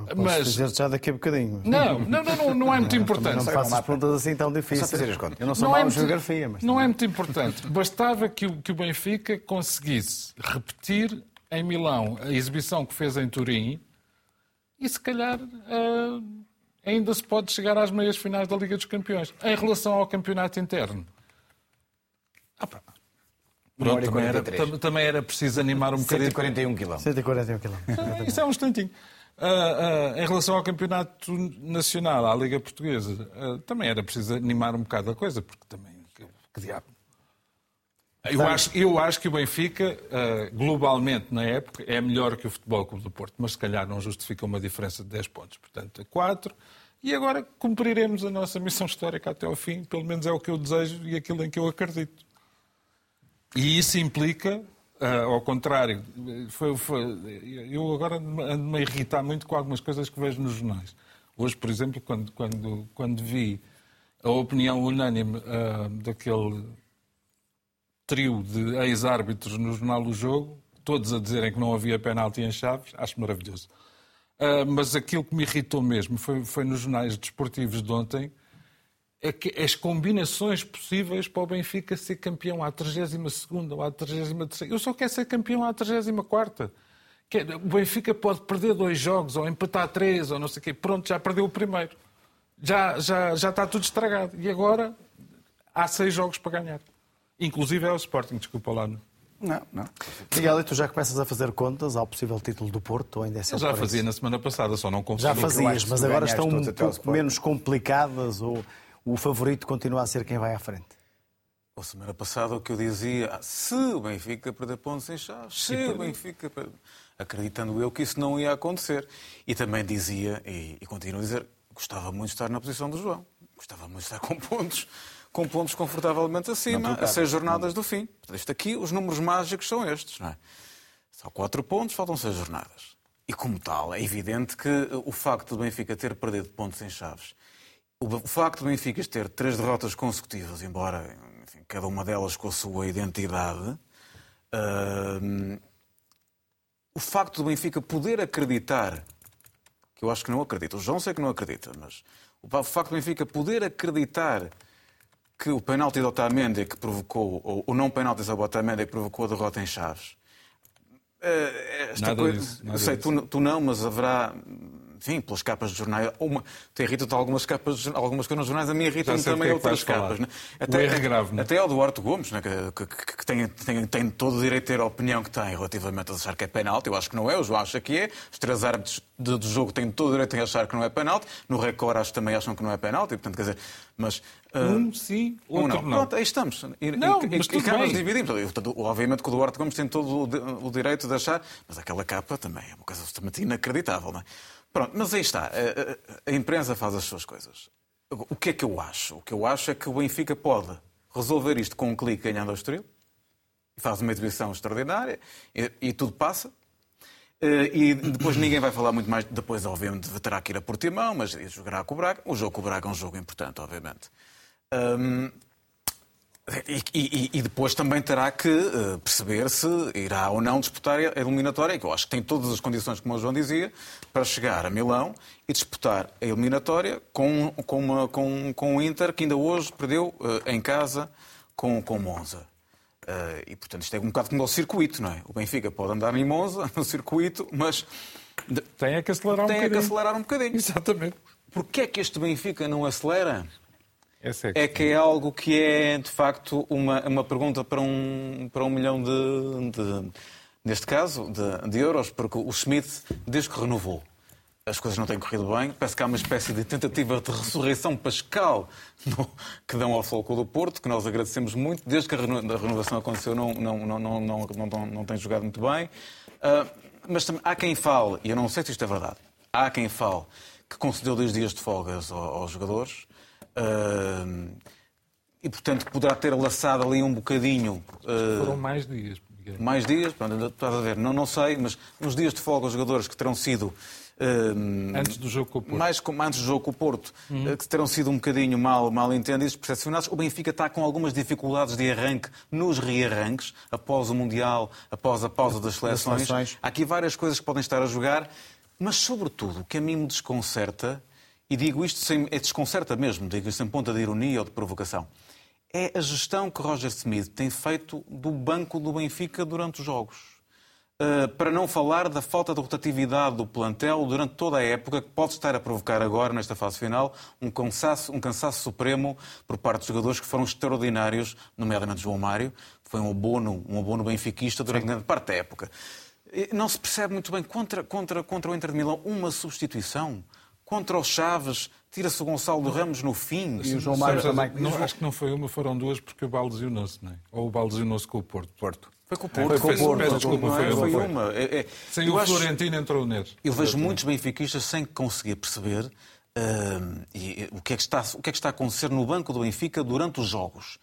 Posso mas dizer já daqui a bocadinho. Não, não, não, não é muito [LAUGHS] importante. Não faço as perguntas assim tão difíceis. fazer as contas. Eu não sou não é muito, geografia, mas não é muito importante. Bastava que o, que o Benfica conseguisse repetir em Milão, a exibição que fez em Turim, e se calhar uh, ainda se pode chegar às meias finais da Liga dos Campeões. Em relação ao campeonato interno, ah, pá, Pronto, também, era, também era preciso animar um bocadinho. 141 km. 141 km. Isso é um instantinho. Uh, uh, em relação ao campeonato nacional, à Liga Portuguesa, uh, também era preciso animar um bocado a coisa, porque também. Que, que diabo. Eu acho, eu acho que o Benfica, globalmente, na época, é melhor que o Futebol Clube do Porto, mas se calhar não justifica uma diferença de 10 pontos. Portanto, a 4. E agora cumpriremos a nossa missão histórica até ao fim, pelo menos é o que eu desejo e aquilo em que eu acredito. E isso implica, uh, ao contrário, foi, foi, eu agora ando-me a irritar muito com algumas coisas que vejo nos jornais. Hoje, por exemplo, quando, quando, quando vi a opinião unânime uh, daquele trio de ex-árbitros no jornal do jogo, todos a dizerem que não havia penalti em Chaves, acho maravilhoso. Uh, mas aquilo que me irritou mesmo foi, foi nos jornais desportivos de ontem, as combinações possíveis para o Benfica ser campeão à 32 ou à 33 Eu só quero ser campeão à 34 O Benfica pode perder dois jogos, ou empatar três, ou não sei o quê. Pronto, já perdeu o primeiro. Já, já, já está tudo estragado. E agora há seis jogos para ganhar. Inclusive é o Sporting, desculpa lá. Não, não. Miguel, e tu já começas a fazer contas ao possível título do Porto? Ou ainda é Eu já fazia na semana passada, só não consegui. Já fazias, mas agora estão um pouco menos complicadas ou o favorito continua a ser quem vai à frente? A semana passada o que eu dizia, ah, se o Benfica perder pontos em Chaves, se o Benfica... Acreditando eu que isso não ia acontecer. E também dizia, e, e continuo a dizer, gostava muito de estar na posição do João. Gostava muito de estar com pontos, com pontos confortavelmente acima, a seis jornadas do fim. Isto aqui, os números mágicos são estes, não é? Só quatro pontos, faltam seis jornadas. E como tal, é evidente que o facto do Benfica ter perdido pontos em Chaves o facto do Benfica ter três derrotas consecutivas, embora enfim, cada uma delas com a sua identidade, uh, o facto do Benfica poder acreditar, que eu acho que não acredita, o João sei que não acredita, mas o facto do Benfica poder acreditar que o penalti de Otamendi que provocou, ou o não penalti de Otamendi que provocou a derrota em Chaves. Uh, esta nada coisa, disso, sei, tu, tu não, mas haverá enfim, pelas capas de jornais. Uma, te irritam-te algumas capas, algumas coisas nos jornais, a mim também é outras capas. Né? Até, o erro grave, né? até ao Duarte Gomes, né? que, que, que tem, tem, tem, todo o direito de ter a opinião que tem relativamente a achar que é penalti. Eu acho que não é, o João acha que é. Os três árbitros do, do jogo têm todo o direito de achar que não é penalti. No Record acho que também acham que não é penalti. Portanto, quer dizer, mas Uh, um sim, outro um não. não. Pronto, aí estamos. E, não, e, mas e, e nos dividimos. Obviamente que o Duarte Gomes tem todo o, o, direito de achar, mas aquela capa também é uma coisa absolutamente inacreditável, não é? Pronto, mas aí está. A, a, a imprensa faz as suas coisas. O que é que eu acho? O que eu acho é que o Benfica pode resolver isto com um clique ganhando ao Estoril. Faz uma exibição extraordinária e, e tudo passa. Eh, e depois ninguém vai falar muito mais. Depois, obviamente, terá que ir a Portimão, mas jogará com o Braga. O jogo com o Braga é um jogo importante, obviamente. Um, e, e, e, depois também terá que uh, perceber se irá ou não disputar a eliminatória, que eu acho que tem todas as condições, como o João dizia, para chegar a Milão e disputar a eliminatória com, com, uma, com, com o Inter, que ainda hoje perdeu uh, em casa com, com Monza. Uh, e, portanto, isto é um bocado como o circuito, não é? O Benfica pode andar em Monza, [LAUGHS] no circuito, mas... Tem é que acelerar um tem bocadinho. Tem é que acelerar um bocadinho. Exatamente. Porquê é que este Benfica não acelera? É, é, que é algo que é, de facto, uma, uma pergunta para um, para um milhão de, de neste caso, de, de, euros, porque o Schmidt, desde que renovou, as coisas não têm corrido bem. Parece que há uma espécie de tentativa de ressurreição pascal no, que dão ao Floco do Porto, que nós agradecemos muito. Desde que a renovação aconteceu, não, não, não, não, não, não, não tem jogado muito bem. Uh, mas também, há quem fale, e eu não sei se isto é verdade, há quem fale que concedeu dois dias de folgas aos, aos jogadores Uh, e, portanto, poderá ter laçado ali um bocadinho. Uh, Foram mais dias. Mais dias, pronto, estás a ver, não, não sei, mas uns dias de folga aos jogadores que terão sido. Uh, antes do jogo com o Porto. Mais antes do jogo com o Porto, uhum. que terão sido um bocadinho mal, mal entendidos, percepcionados. O Benfica está com algumas dificuldades de arranque nos rearranques, após o Mundial, após a pausa das seleções. das seleções. Há aqui várias coisas que podem estar a jogar, mas, sobretudo, o que a mim me desconcerta e digo isto sem. É desconcerta mesmo, digo isto sem ponta de ironia ou de provocação. É a gestão que Roger Smith tem feito do banco do Benfica durante os jogos. Uh, para não falar da falta de rotatividade do plantel durante toda a época, que pode estar a provocar agora, nesta fase final, um cansaço, um cansaço supremo por parte dos jogadores que foram extraordinários, nomeadamente João Mário, que foi um abono, um abono benfiquista durante grande parte da época. Não se percebe muito bem contra, contra, contra o Inter de Milão uma substituição. Contra os Chaves, tira-se o Gonçalo Ramos no fim. E o João Mário também. Não, acho que não foi uma, foram duas, porque o Balde lesionou-se, não é? Ou o Balde lesionou-se com o Porto. Porto. Foi com o Porto. Foi com o Porto. Peço desculpa, foi, foi, uma. É, é, Sem o Florentino acho, entrou neles. Eu vejo muitos benfiquistas sem conseguir perceber uh, e, o, que é que está, o que é que está a acontecer no banco do Benfica durante os jogos.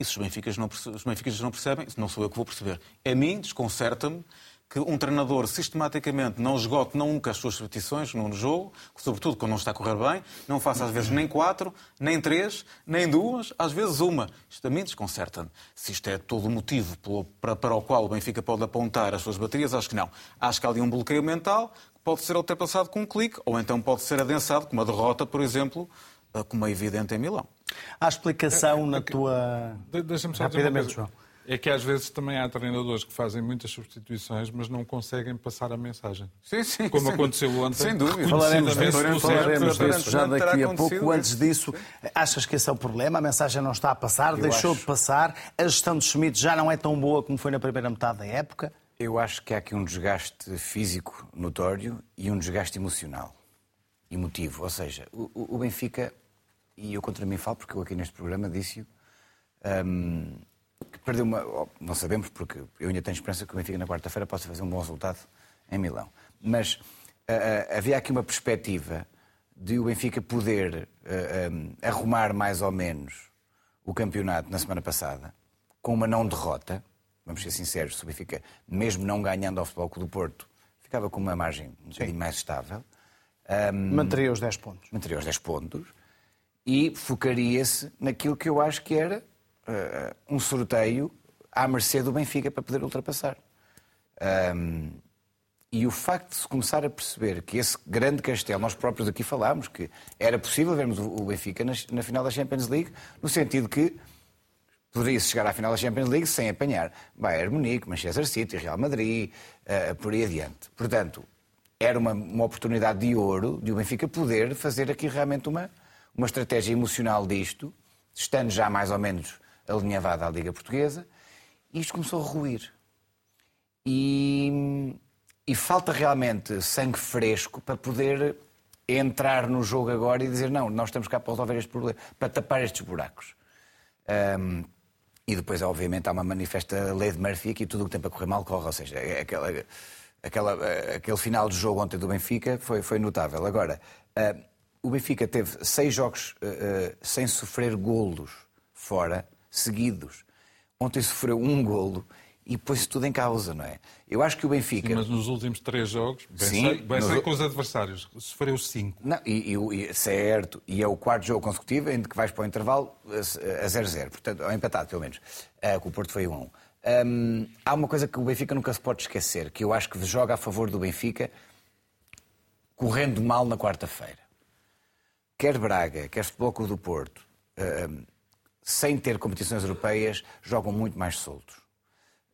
E se os benficas não, os benficas não percebem, não sou eu que vou perceber. A mim, desconcerta-me que um treinador sistematicamente não esgote nunca as suas repetições no jogo, sobretudo quando não está a correr bem, não faça às vezes nem quatro, nem três, nem duas, às vezes uma. Isto a mim desconcerta-me. Se isto é todo o motivo para, o qual o Benfica pode apontar as suas baterias, acho que não. Acho que há ali um bloqueio mental que pode ser ultrapassado com um clique, ou então pode ser adensado com uma derrota, por exemplo, eh, como é evidente em Milão. Há explicação na tua... Deixa-me só Rapidamente, João. É que às vezes também há treinadores que fazem muitas substituições, mas não conseguem passar a mensagem. Sim, sim. Como sim. aconteceu ontem. Sem dúvida. Falaremos disso, falaremos disso já daqui a pouco. Antes disso, achas que esse é o problema? A mensagem não está a passar, Eu deixou acho... de passar, a gestão de Schmidt já não é tão boa como foi na primeira metade da época? Eu acho que há aqui um desgaste físico notório e um desgaste emocional, emotivo. Ou seja, o, o Benfica, e eu contra mim falo porque eu aqui neste programa disse-o, um, perdeu uma. Não sabemos, porque eu ainda tenho esperança que o Benfica na quarta-feira possa fazer um bom resultado em Milão. Mas uh, havia aqui uma perspectiva de o Benfica poder uh, um, arrumar mais ou menos o campeonato na semana passada, com uma não derrota. Vamos ser sinceros, se o Benfica, mesmo não ganhando ao Futebol Clube do Porto, ficava com uma margem um bocadinho mais estável. Um, manteria os 10 pontos. Manteria os 10 pontos e focaria-se naquilo que eu acho que era um sorteio à mercê do Benfica para poder ultrapassar. Um, e o facto de se começar a perceber que esse grande castelo, nós próprios aqui falámos, que era possível vermos o Benfica na, na final da Champions League, no sentido que poderia-se chegar à final da Champions League sem apanhar Bayern Munique, Manchester City, Real Madrid, uh, por aí adiante. Portanto, era uma, uma oportunidade de ouro de o Benfica poder fazer aqui realmente uma, uma estratégia emocional disto, estando já mais ou menos alinhavada à Liga Portuguesa, e isto começou a ruir. E, e falta realmente sangue fresco para poder entrar no jogo agora e dizer não, nós estamos cá para resolver este problema, para tapar estes buracos. Um, e depois, obviamente, há uma manifesta lei de Murphy aqui, tudo o que tem para correr mal corre, ou seja, é aquela, aquela, aquele final do jogo ontem do Benfica foi, foi notável. Agora, uh, o Benfica teve seis jogos uh, uh, sem sofrer golos fora, seguidos. Ontem sofreu um golo e pôs-se tudo em causa, não é? Eu acho que o Benfica. Sim, mas nos últimos três jogos, bem Sim, sei, bem nos... sei com os adversários, sofreu cinco. Não, e, e, certo, e é o quarto jogo consecutivo em que vais para o intervalo a 0-0, portanto, ou empatado pelo menos, uh, que o Porto foi 1 um. um, há uma coisa que o Benfica nunca se pode esquecer, que eu acho que joga a favor do Benfica correndo mal na quarta-feira. Quer Braga, quer Futebol Clube do Porto, uh, sem ter competições europeias, jogam muito mais soltos.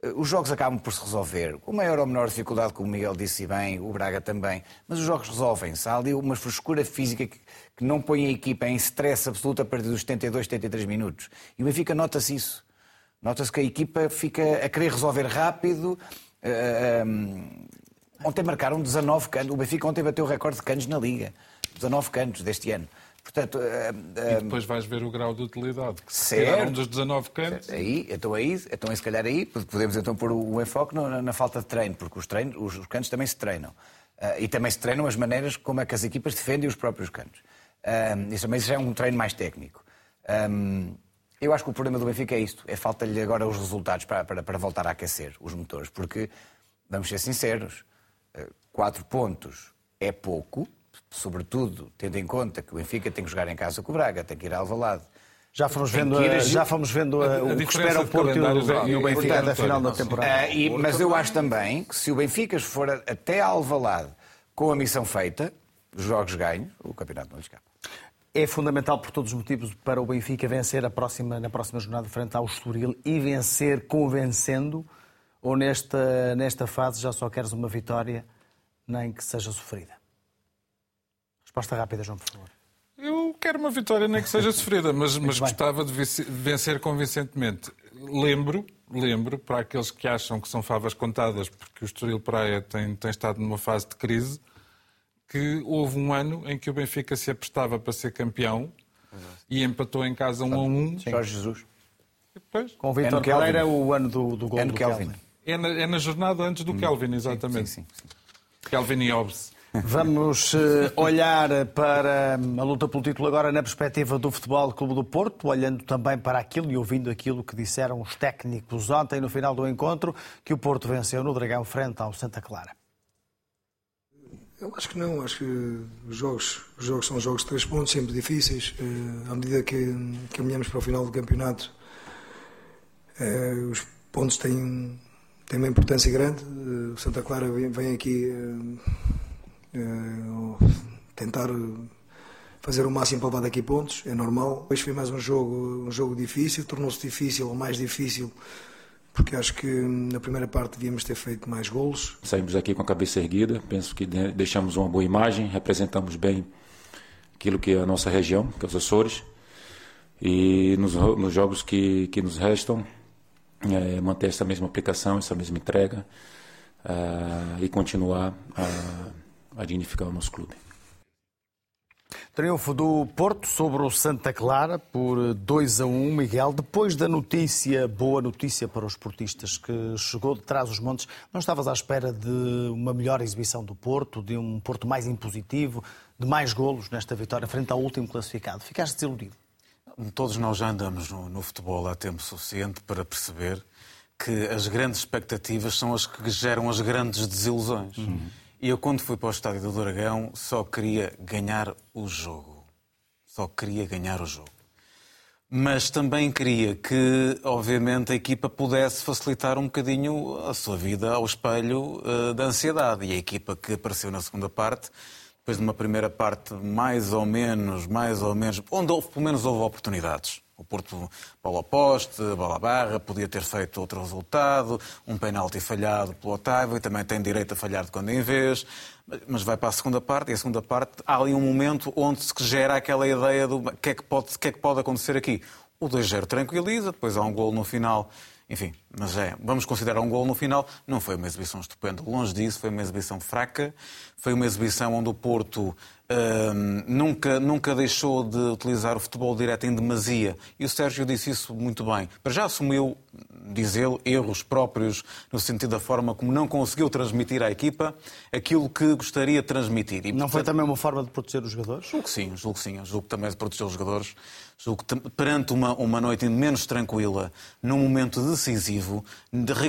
Eh, os jogos acabam por se resolver, com maior ou menor dificuldade, como o Miguel disse bem, o Braga também, mas os jogos resolvem-se. Há ali uma frescura física que, que, não põe a equipa em stress absoluto a partir dos 72, 73 minutos. E o Benfica nota-se isso. Nota-se que a equipa fica a querer resolver rápido. Uh, eh, um, eh, ontem marcaram 19 cantos. O Benfica ontem bateu o recorde de cantos na Liga. 19 cantos deste ano. Portanto, uh, e depois vais ver o grau de utilidade, que se um dos 19 cantos. Aí, então aí, então se calhar aí, podemos então pôr o, enfoque na, na, falta de treino, porque os, treinos, os, os cantos também se treinam. Uh, e também se treinam as maneiras como é que as equipas defendem os próprios cantos. isso também já é um treino mais técnico. Um, eu acho que o problema do Benfica é isto, é falta-lhe agora os resultados para, para, para voltar a aquecer os motores, porque, vamos ser sinceros, quatro pontos é pouco, sobretudo tendo em conta que o Benfica tem que jogar em casa com o Braga, tem que ir ao Alvalade. Já fomos vendo, a, já fomos vendo a, a, o que espera o Porto e o, Benfica da final da temporada. Uh, e, mas eu acho também que se o Benfica for até Alvalade com a missão feita, jogos ganhos, o campeonato não lhe escapa. É fundamental, por todos os motivos, para o Benfica vencer a próxima, na próxima jornada frente ao Estoril e vencer convencendo Ou nesta, nesta fase já só queres uma vitória, nem que seja sofrida? Resposta rápida, João, por favor. Eu quero uma vitória, nem que seja sofrida, mas, mas gostava de vencer convincentemente. Lembro, lembro, para aqueles que acham que são favas contadas, porque o Estoril Praia tem, tem estado numa fase de crise, que houve um ano em que o Benfica se aprestava para ser campeão e empatou em casa um a um. Jorge Jesus. Depois, Com o Vitor Pereira, o ano do, do gol é do Kelvin. Kelvin. É na, é na jornada antes do hum. Kelvin, exatamente. Sim, sim, sim. Kelvin e Hobbes. Vamos olhar para a luta pelo título agora na perspectiva do Futebol Clube do Porto, olhando também para aquilo e ouvindo aquilo que disseram os técnicos ontem no final do encontro, que o Porto venceu no Dragão frente ao Santa Clara. Eu acho que não, acho que os jogos, os jogos são jogos de três pontos, sempre difíceis. À medida que caminhamos para o final do campeonato, os pontos têm, têm uma importância grande. O Santa Clara vem aqui eh, tentar fazer o máximo para levar daqui pontos, é normal. Hoje foi mais um jogo, um jogo difícil, tornou-se difícil, ou mais difícil, porque acho que na primeira parte devíamos ter feito mais golos. Saímos aqui com a cabeça erguida, penso que deixamos uma boa imagem, representamos bem aquilo que é a nossa região, que é os Açores, e nos, nos jogos que, que nos restam, é, manter essa mesma aplicação, essa mesma entrega, uh, e continuar a a dignificar o nosso clube. Triunfo do Porto sobre o Santa Clara por 2 a 1, Miguel. Depois da notícia, boa notícia para os portistas, que chegou de trás os montes, não estavas à espera de uma melhor exibição do Porto, de um Porto mais impositivo, de mais golos nesta vitória frente ao último classificado? Ficaste desiludido? Todos nós já andamos no, no futebol há tempo suficiente para perceber que as grandes expectativas são as que geram as grandes desilusões. Uhum. E eu, quando fui para o estádio do Dragão, só queria ganhar o jogo. Só queria ganhar o jogo. Mas também queria que, obviamente, a equipa pudesse facilitar um bocadinho a sua vida ao espelho uh, da ansiedade. E a equipa que apareceu na segunda parte, depois de uma primeira parte mais ou menos, mais ou menos, onde houve, pelo menos houve oportunidades. O Porto, bola poste, bola barra, podia ter feito outro resultado, um penalti falhado pelo Otávio, e também tem direito a falhar de quando em vez, mas vai para a segunda parte, e a segunda parte há ali um momento onde se gera aquela ideia do que é que pode, que é que pode acontecer aqui. O 2-0 tranquiliza, depois há um gol no final enfim, mas é, vamos considerar um gol no final. Não foi uma exibição estupenda, longe disso, foi uma exibição fraca. Foi uma exibição onde o Porto nunca, nunca deixou de utilizar o futebol direto em demasia. E o Sérgio disse isso muito bem. Para já assumiu, diz ele, erros próprios no sentido da forma como não conseguiu transmitir à equipa aquilo que gostaria de transmitir. E, não portanto, foi também uma forma de proteger os jogadores? Julgo que sim, julgo que sim. Julgo que também de proteger os jogadores. Julgo que perante uma, uma noite menos tranquila, num momento decisivo,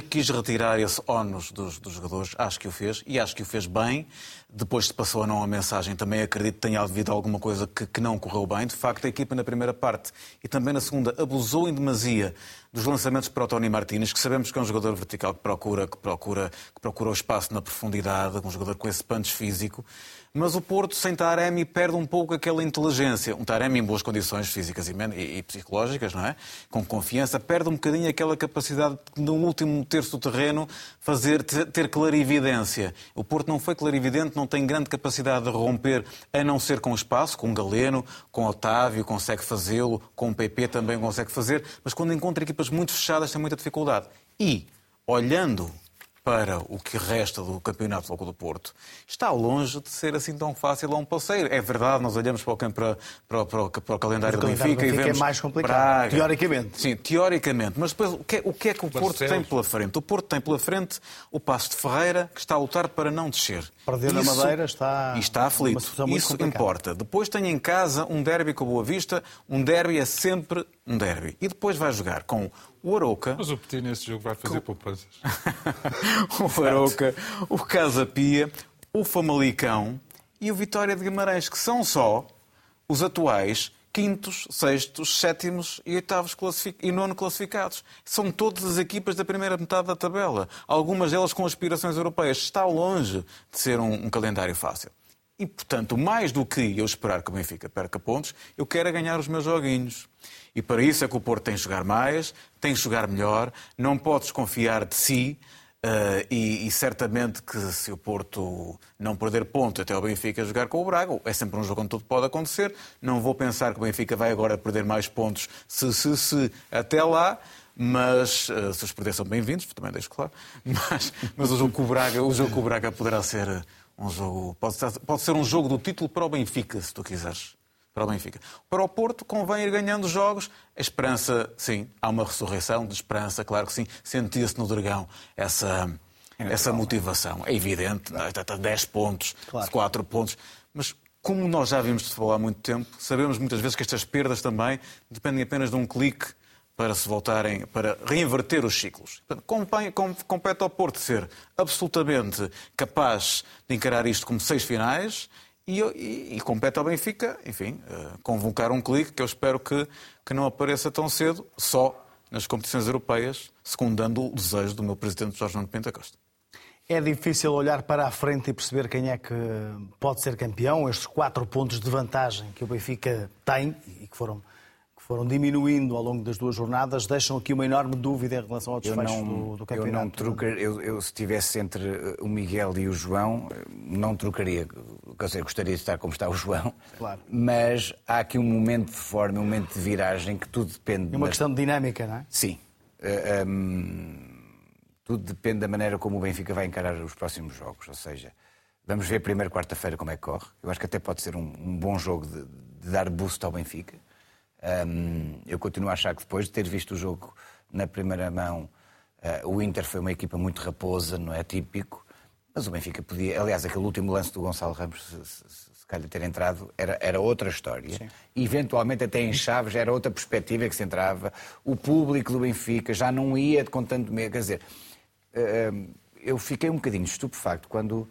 quis retirar esse ónus dos, dos jogadores. Acho que o fez e acho que o fez bem. Depois se passou ou não a mensagem, também acredito que tenha havido alguma coisa que, que, não correu bem. De facto, a equipa na primeira parte e também na segunda abusou em demasia dos lançamentos para o Tony Martínez, que sabemos que é um jogador vertical que procura, que procura, que procura o espaço na profundidade, um jogador com esse punch físico. Mas o Porto, sem Taremi, perde um pouco aquela inteligência. Um Taremi em boas condições físicas e, psicológicas, não é? Com confiança, perde um bocadinho aquela capacidade de, no último terço do terreno, fazer, ter clarividência. O Porto não foi clarividente, não tem grande capacidade de romper, a não ser com espaço, com Galeno, com Otávio, consegue fazê-lo, com o PP também consegue fazer, mas quando encontra equipas muito fechadas tem muita dificuldade. E, olhando para o que resta do Campeonato Loco do Porto, está longe de ser assim tão fácil a um passeio. É verdade, nós olhamos para o, para, para, para, para o calendário do Benfica, Benfica e vemos... é mais complicado, Braga. teoricamente. Sim, teoricamente. Mas depois, o que, é, o que é que o Porto tem pela frente? O Porto tem pela frente o Passo de Ferreira, que está a lutar para não descer. Perder na Madeira está... E está aflito. Isso complicada. importa. Depois tem em casa um derby com a Boa Vista. Um derby é sempre um derby. E depois vai jogar com o Arouca. Mas o Petit nesse jogo vai fazer poupanças. [LAUGHS] o Arouca, o Casa Pia, o Famalicão e o Vitória de Guimarães, que são só os atuais quintos, sextos, sétimos e oitavos e nono classificados. São todas as equipas da primeira metade da tabela. Algumas delas com aspirações europeias. Está longe de ser um, um calendário fácil. E, portanto, mais do que eu esperar que o Benfica perca pontos, eu quero é ganhar os meus joguinhos. E para isso é que o Porto tem que jogar mais, tem que jogar melhor, não pode desconfiar de si. Uh, e, e, certamente que se o Porto não perder ponto até o Benfica jogar com o Braga, é sempre um jogo onde tudo pode acontecer. Não vou pensar que o Benfica vai agora perder mais pontos se, se, se até lá. Mas uh, se os perder são bem-vindos, também deixo claro. [LAUGHS] Mas, mas o, jogo com o, Braga, o jogo com o Braga poderá ser um jogo. Pode ser, pode ser um jogo do título para o Benfica, se tu quiseres para o Benfica. Para o Porto convém ir ganhando jogos. A esperança, sim, há uma ressurreição de esperança, claro que sim. Sentia-se no Dragão essa, é essa motivação. É evidente, 10 é? pontos, claro. 4 pontos. Mas como nós já vimos de futebol há muito tempo, sabemos muitas vezes que estas perdas também dependem apenas de um clique para se voltarem, para reinverter os ciclos. Compete ao Porto ser absolutamente capaz de encarar isto como seis finais e, e, e, compete ao Benfica, enfim, uh, convocar um clique que eu espero que, que não apareça tão cedo, só nas competições europeias, secundando o desejo do meu presidente Jorge Nuno Pinta Costa. É difícil olhar para a frente e perceber quem é que pode ser campeão. Estes quatro pontos de vantagem que o Benfica tem e que foram foram diminuindo ao longo das duas jornadas, deixam aqui uma enorme dúvida em relação ao desfecho não, do, do, campeonato. Eu não trocar, eu, eu, se estivesse entre eh, o Miguel e o João, eh, não trocaria. Quer dizer, gostaria de estar como está o João, claro. mas há aqui um momento de forma, um momento de viragem que tudo depende. É uma questão de dinâmica, não é? Sim. Uh, eh, um, tudo depende da maneira como o Benfica vai encarar os próximos jogos. Ou seja, vamos ver primeiro quarta-feira como é que corre. Eu acho que até pode ser um, um bom jogo de, de dar boost ao Benfica. Um, eu continuo a achar que depois de ter visto o jogo na primeira mão, uh, o Inter foi uma equipa muito raposa, não é típico, mas o Benfica podia. Aliás, aquele último lance do Gonçalo Ramos, se, se, se calhar ter entrado, era, era outra história. Sim. Eventualmente, até em Chaves, era outra perspectiva que se entrava. O público do Benfica já não ia com tanto medo. Quer dizer, uh, eu fiquei um bocadinho estupefacto quando,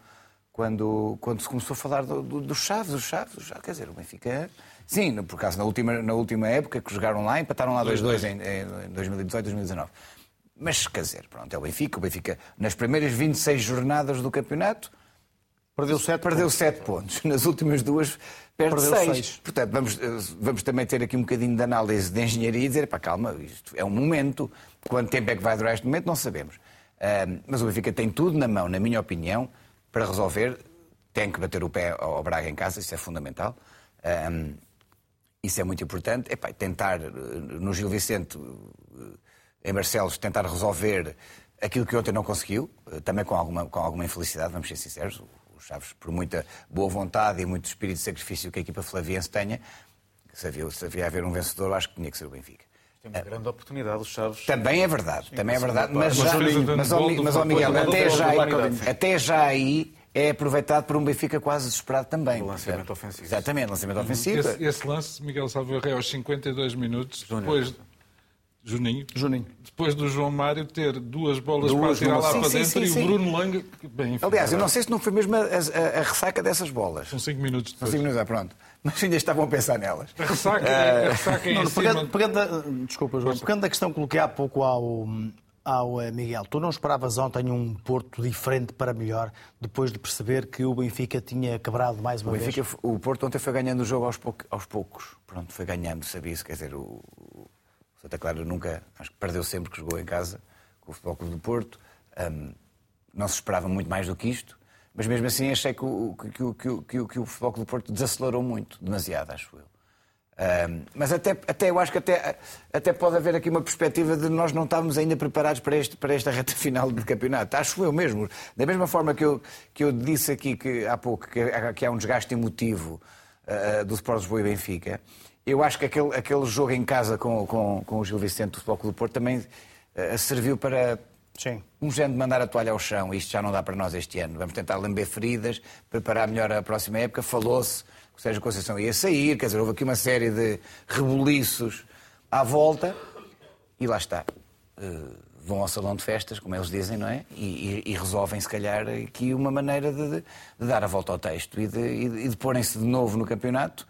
quando, quando se começou a falar do, do, do Chaves, o Chaves, o Chaves. Quer dizer, o Benfica Sim, por acaso, na última, na última época que jogaram lá, empataram lá 2-2 em, em 2018, 2019. Mas, quer dizer, pronto, é o Benfica. O Benfica, nas primeiras 26 jornadas do campeonato, perdeu 7 perdeu pontos. Sete pontos. [LAUGHS] Nas últimas duas, perde 6. Portanto, vamos, vamos também ter aqui um bocadinho de análise de engenharia e dizer, pá, calma, isto é um momento. Quanto tempo é que vai durar este momento, não sabemos. Uh, mas o Benfica tem tudo na mão, na minha opinião, para resolver. Tem que bater o pé ao Braga em casa, isso é fundamental. Uh, isso é muito importante. Epá, tentar, eh, no Gil Vicente, eh, em Barcelos, tentar resolver aquilo que ontem não conseguiu, eh, também com alguma, com alguma infelicidade, vamos ser sinceros. O Chaves, por muita boa vontade e muito espírito de sacrifício que a equipa flaviense tenha, se havia, se havia haver um vencedor, acho que tinha que ser o Benfica. Tem uma grande oportunidade, os Chaves. Também é verdade, Sim, também é verdade. Mas, já, mas, mas, mas, Miguel, até já, até já aí é aproveitado por um Benfica quase desesperado também. O lançamento ofensivo. Exatamente, lançamento ofensivo. Esse, esse lance, Miguel Salvador, é aos 52 minutos, depois... Juninho. Juninho. Depois do João Mário ter duas bolas duas, para tirar lá sim, para dentro sim, sim, e o Bruno Langa. Bem, enfim, Aliás, eu não sei se não foi mesmo a, a, a ressaca dessas bolas. São cinco minutos depois. São cinco minutos, ah, pronto. Mas ainda estavam a pensar nelas. A ressaca, uh... a ressaca é em não, cima... pegando, pegando, desculpa, João. Pegando a questão que coloquei há pouco ao, ao eh, Miguel. Tu não esperavas ontem um Porto diferente para melhor, depois de perceber que o Benfica tinha quebrado mais uma o Benfica, vez? O Porto ontem foi ganhando o jogo aos, aos poucos. Pronto, foi ganhando, sabia-se. Quer dizer, o, o Santa Clara nunca, acho que perdeu sempre que jogou em casa com o Futebol Clube do Porto. Um, não se esperava muito mais do que isto. Mas mesmo assim achei que o, que, que, que, que o Futebol Clube do Porto desacelerou muito, demasiado, acho eu mas até, até eu acho que até, até pode haver aqui uma perspectiva de nós não estarmos ainda preparados para, este, para esta reta [LAUGHS] final de campeonato. Acho eu mesmo. Da mesma forma que eu, que eu disse aqui que, há pouco que, que há um desgaste emotivo uh, do Sport Lisboa e Benfica, eu acho que aquele, aquele jogo em casa com, com, com o Gil Vicente do Futebol Clube do Porto também uh, serviu para Sim. um género de mandar a toalha ao chão. Isto já não dá para nós este ano. Vamos tentar lamber feridas, preparar melhor a próxima época. Falou-se o Sérgio Conceição ia sair, quer dizer, houve aqui uma série de rebuliços à volta e lá está. Uh, vão ao salão de festas, como eles dizem, não é? E, e, e resolvem, se calhar, aqui uma maneira de, de, de dar a volta ao texto e de, e de porem-se de novo no campeonato.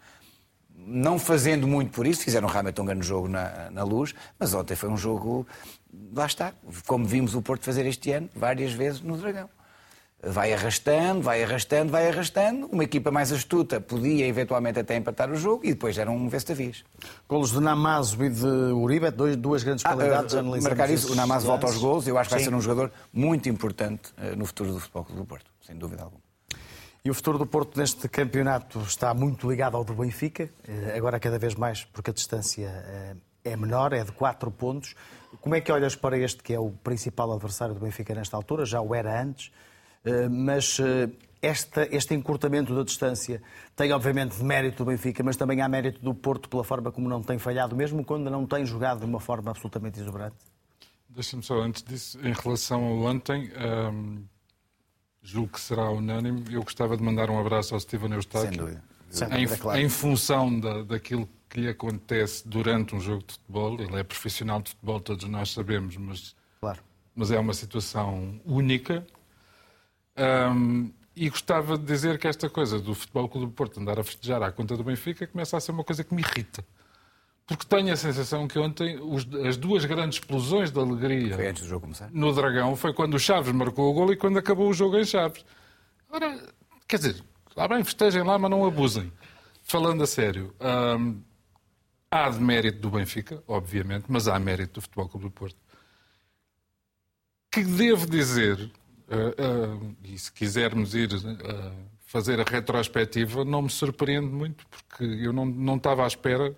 Não fazendo muito por isso, fizeram realmente um grande jogo na, na luz, mas ontem foi um jogo, lá está, como vimos o Porto fazer este ano, várias vezes no Dragão. vai arrastando, vai arrastando, vai arrastando. Uma equipa mais astuta podia eventualmente até empatar o jogo e depois era um vestavias. Golos de Namazo e de Uribe, dois, duas grandes Ah, qualidades. uh, marcar isso, o esses Namaz volta aos gols, eu acho que vai Sim. ser um jogador muito importante uh, no futuro do Futebol do Porto, sem dúvida alguma. E o futuro do Porto neste campeonato está muito ligado ao do Benfica, eh, agora cada vez mais, porque a distância eh, é menor, é de 4 pontos. Como é que olhas para este que é o principal adversário do Benfica nesta altura? Já o era antes, eh, mas esta, este encurtamento da distância tem obviamente mérito do Benfica, mas também há mérito do Porto pela forma como não tem falhado, mesmo quando não tem jogado de uma forma absolutamente exuberante. Deixa-me só, antes disso, em relação ao ontem, hum, julgo que será unânime. Eu gostava de mandar um abraço ao Steven Eustáquio. Sem dúvida. Sem Em, dúvida, claro. em função da, daquilo que lhe acontece durante um jogo de futebol, ele é profissional de futebol, todos nós sabemos, mas, Claro. mas é uma situação única. Hum, e gostava de dizer que esta coisa do Futebol Clube do Porto andar a festejar à conta do Benfica começa a ser uma coisa que me irrita. Porque tenho a sensação que ontem os- as duas grandes explosões de alegria Foi antes do jogo começar. no Dragão foi quando o Chaves marcou o gol e quando acabou o jogo em Chaves. Ora, quer dizer, lá bem, festejem lá, mas não abusem. Falando a sério, hum, há de mérito do Benfica, obviamente, mas há mérito do Futebol Clube do Porto. Que devo dizer, ah, ah, e se quisermos ir ah, fazer a retrospectiva, não me surpreende muito, porque eu não, não estava à espera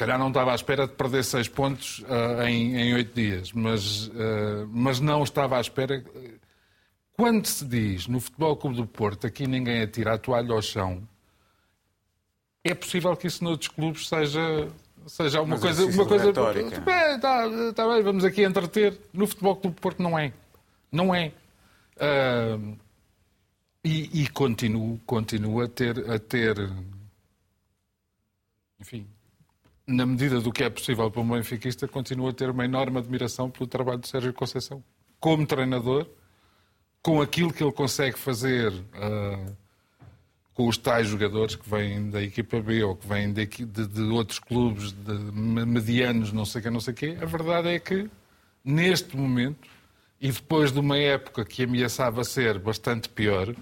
calhar não estava à espera de perder seis pontos ah, em, oito dias, mas, ah, mas não estava à espera. Quando se diz no Futebol Clube do Porto aqui ninguém atira a toalha ao chão, é possível que isso noutros clubes seja, seja uma Mas coisa. Uma coisa de retórica. Bem, tá, tá bem, vamos aqui entreter. No Futebol Clube do Porto não é. Não é. Ah, e e continuo, continuo a ter, a ter enfim, na medida do que é possível para um benfiquista, continuo a ter uma enorme admiração pelo trabalho de Sérgio Conceição como treinador, com aquilo que ele consegue fazer ah, com os tais jogadores que vêm da equipa B ou que vêm de, de- de outros clubes de me- medianos, não sei o que, não sei o quê. A verdade é que, neste momento, e depois de uma época que ameaçava ser bastante pior,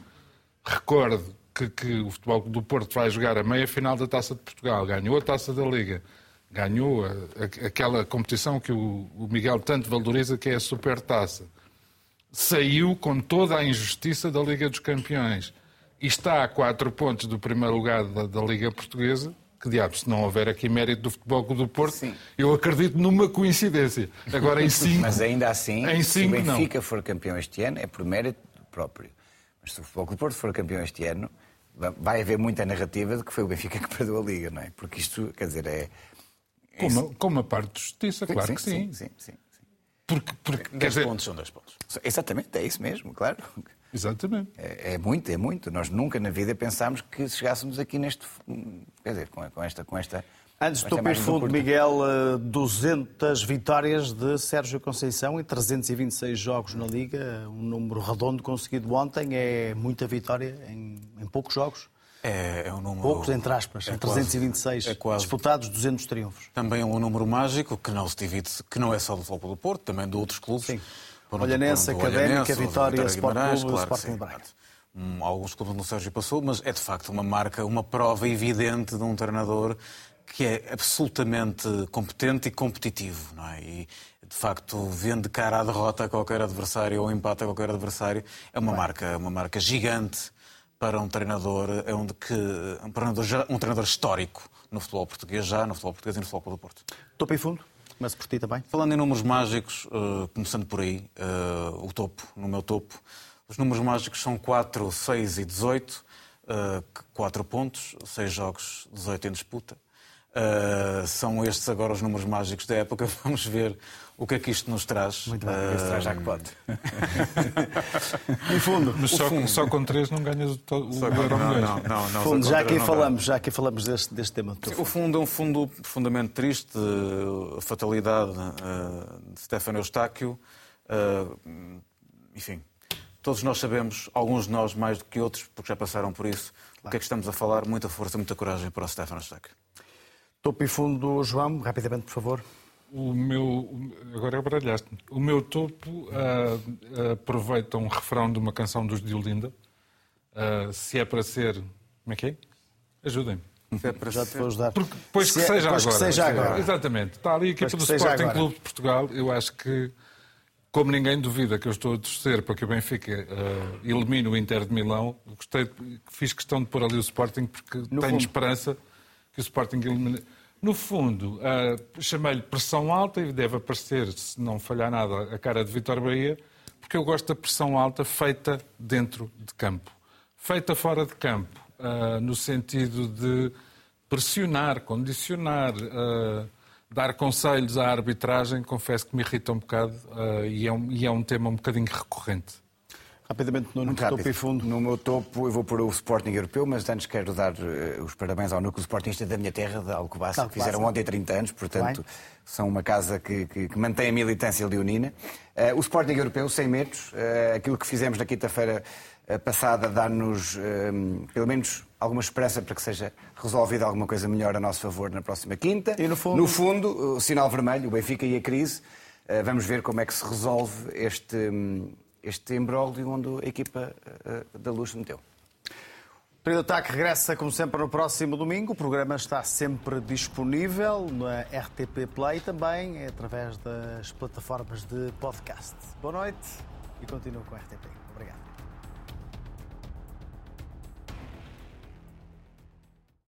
recordo que, que o Futebol do Porto vai jogar a meia-final da Taça de Portugal, ganhou a Taça da Liga, ganhou a- a- aquela competição que o, o Miguel tanto valoriza, que é a Supertaça. Saiu com toda a injustiça da Liga dos Campeões e está a quatro pontos do primeiro lugar da, da Liga Portuguesa. Que diabo, se não houver aqui mérito do Futebol Clube do Porto, eu acredito numa coincidência. Agora em cinco, Mas ainda assim, em se o cinco não. Benfica for campeão este ano, é por mérito próprio. Mas se o Futebol Clube do Porto for campeão este ano, va- vai haver muita narrativa de que foi o Benfica que perdeu a Liga, não é? Porque isto, quer dizer, é... Com uma, com uma parte de justiça, Sim, claro sim, que sim. sim, sim, sim. Porque, porque, quer 10 dizer, pontos são 10 pontos. Exatamente, é isso mesmo, claro. Exatamente. É, é muito, é muito. Nós nunca na vida pensámos que chegássemos aqui neste. Quer dizer, com, com esta. Com esta Antes com do e margem fundo, curta. Miguel, eh, 200 vitórias de Sérgio Conceição e 326 jogos na Liga, um número redondo conseguido ontem, é muita vitória em, em poucos jogos. É, é um número. Poucos, entre aspas, é em quase- 326 é quase- disputados, 200 triunfos. Também é um número mágico que não se divide, que não é só do Futebol do Porto, também de outros clubes. Sim. Olhanense, Académica, Vitória, Sport Clube, Sporting Braga. Hum, alguns clubes onde o Sérgio passou, mas é de facto uma marca, uma prova evidente de um treinador que é absolutamente competente e competitivo, não é? E de facto vende cara à derrota a qualquer adversário ou empate a qualquer adversário. É uma marca, uma marca gigante para um treinador, é um, de que, um, treinador, já- um treinador histórico no futebol português, já no futebol português e no futebol Clube do Porto. Topo e fundo, começo por ti também. Falando em números mágicos, eh, começando por aí, eh, o topo, no meu topo, os números mágicos são 4, 6 e 18, 4 pontos, 6 jogos, 18 em disputa. Eh, são estes agora os números mágicos da época. [LAUGHS] Vamos ver o que é que isto nos traz. Muito bem, se traz jackpot. E [LAUGHS] fundo. Mas só, fundo. só com três não ganhas o, o Só Euro não, Milhões. não, não, não, Fundo, já aqui não falamos, já aqui falamos deste, deste tema. Sim. O fundo é um fundo profundamente triste, eh, a fatalidade eh, de Stefano Eustáquio. eh, Enfim, todos nós sabemos, alguns de nós mais do que outros, porque já passaram por isso, o que é que estamos a falar. Muita força, muita coragem para o Stefano Eustáquio. Topo e fundo, João, rapidamente, por favor. O meu. Agora baralhaste-me. O meu topo uh, aproveita um refrão de uma canção dos Diolinda. Uh, se é para ser. Como é que é? Ajudem-me. É para Já te vou ajudar. Porque, pois que, é, seja, agora. que seja agora. Exatamente. Está ali a equipa do Sporting agora. Clube de Portugal. Eu acho que, como ninguém duvida que eu estou a torcer para que o Benfica uh, elimine o Inter de Milão, gostei, fiz questão de pôr ali o Sporting porque no tenho fundo. esperança que o Sporting. No fundo, uh, chamei-lhe pressão alta e deve aparecer, se não falhar nada, a cara de Vitor Bahia, porque eu gosto da pressão alta feita dentro de campo. Feita fora de campo, uh, no sentido de pressionar, condicionar, uh, dar conselhos à arbitragem, confesso que me irrita um bocado e é, um, e, é um, tema um bocadinho recorrente. Rapidamente, no Muito topo e fundo. No meu topo, eu vou pôr o Sporting Europeu, mas antes quero dar uh, os parabéns ao núcleo Sportingista da minha terra, de Alcobaça, que fizeram ontem 30 anos, portanto, Bem. são uma casa que, que, que, mantém a militância leonina. Uh, o Sporting Europeu, sem medos, uh, aquilo que fizemos na quinta-feira passada dá-nos, pelo menos, alguma esperança para que seja resolvida alguma coisa melhor a nosso favor na próxima quinta. E no fundo? No fundo, o sinal vermelho, o Benfica e a crise. Vamos ver como é que se resolve este. Um, este imbróglio onde a equipa uh, da Luz meteu. O Período de Ataque regressa, como sempre, no próximo domingo. O programa está sempre disponível na RTP Play e também através das plataformas de podcast. Boa noite e continuo com a RTP.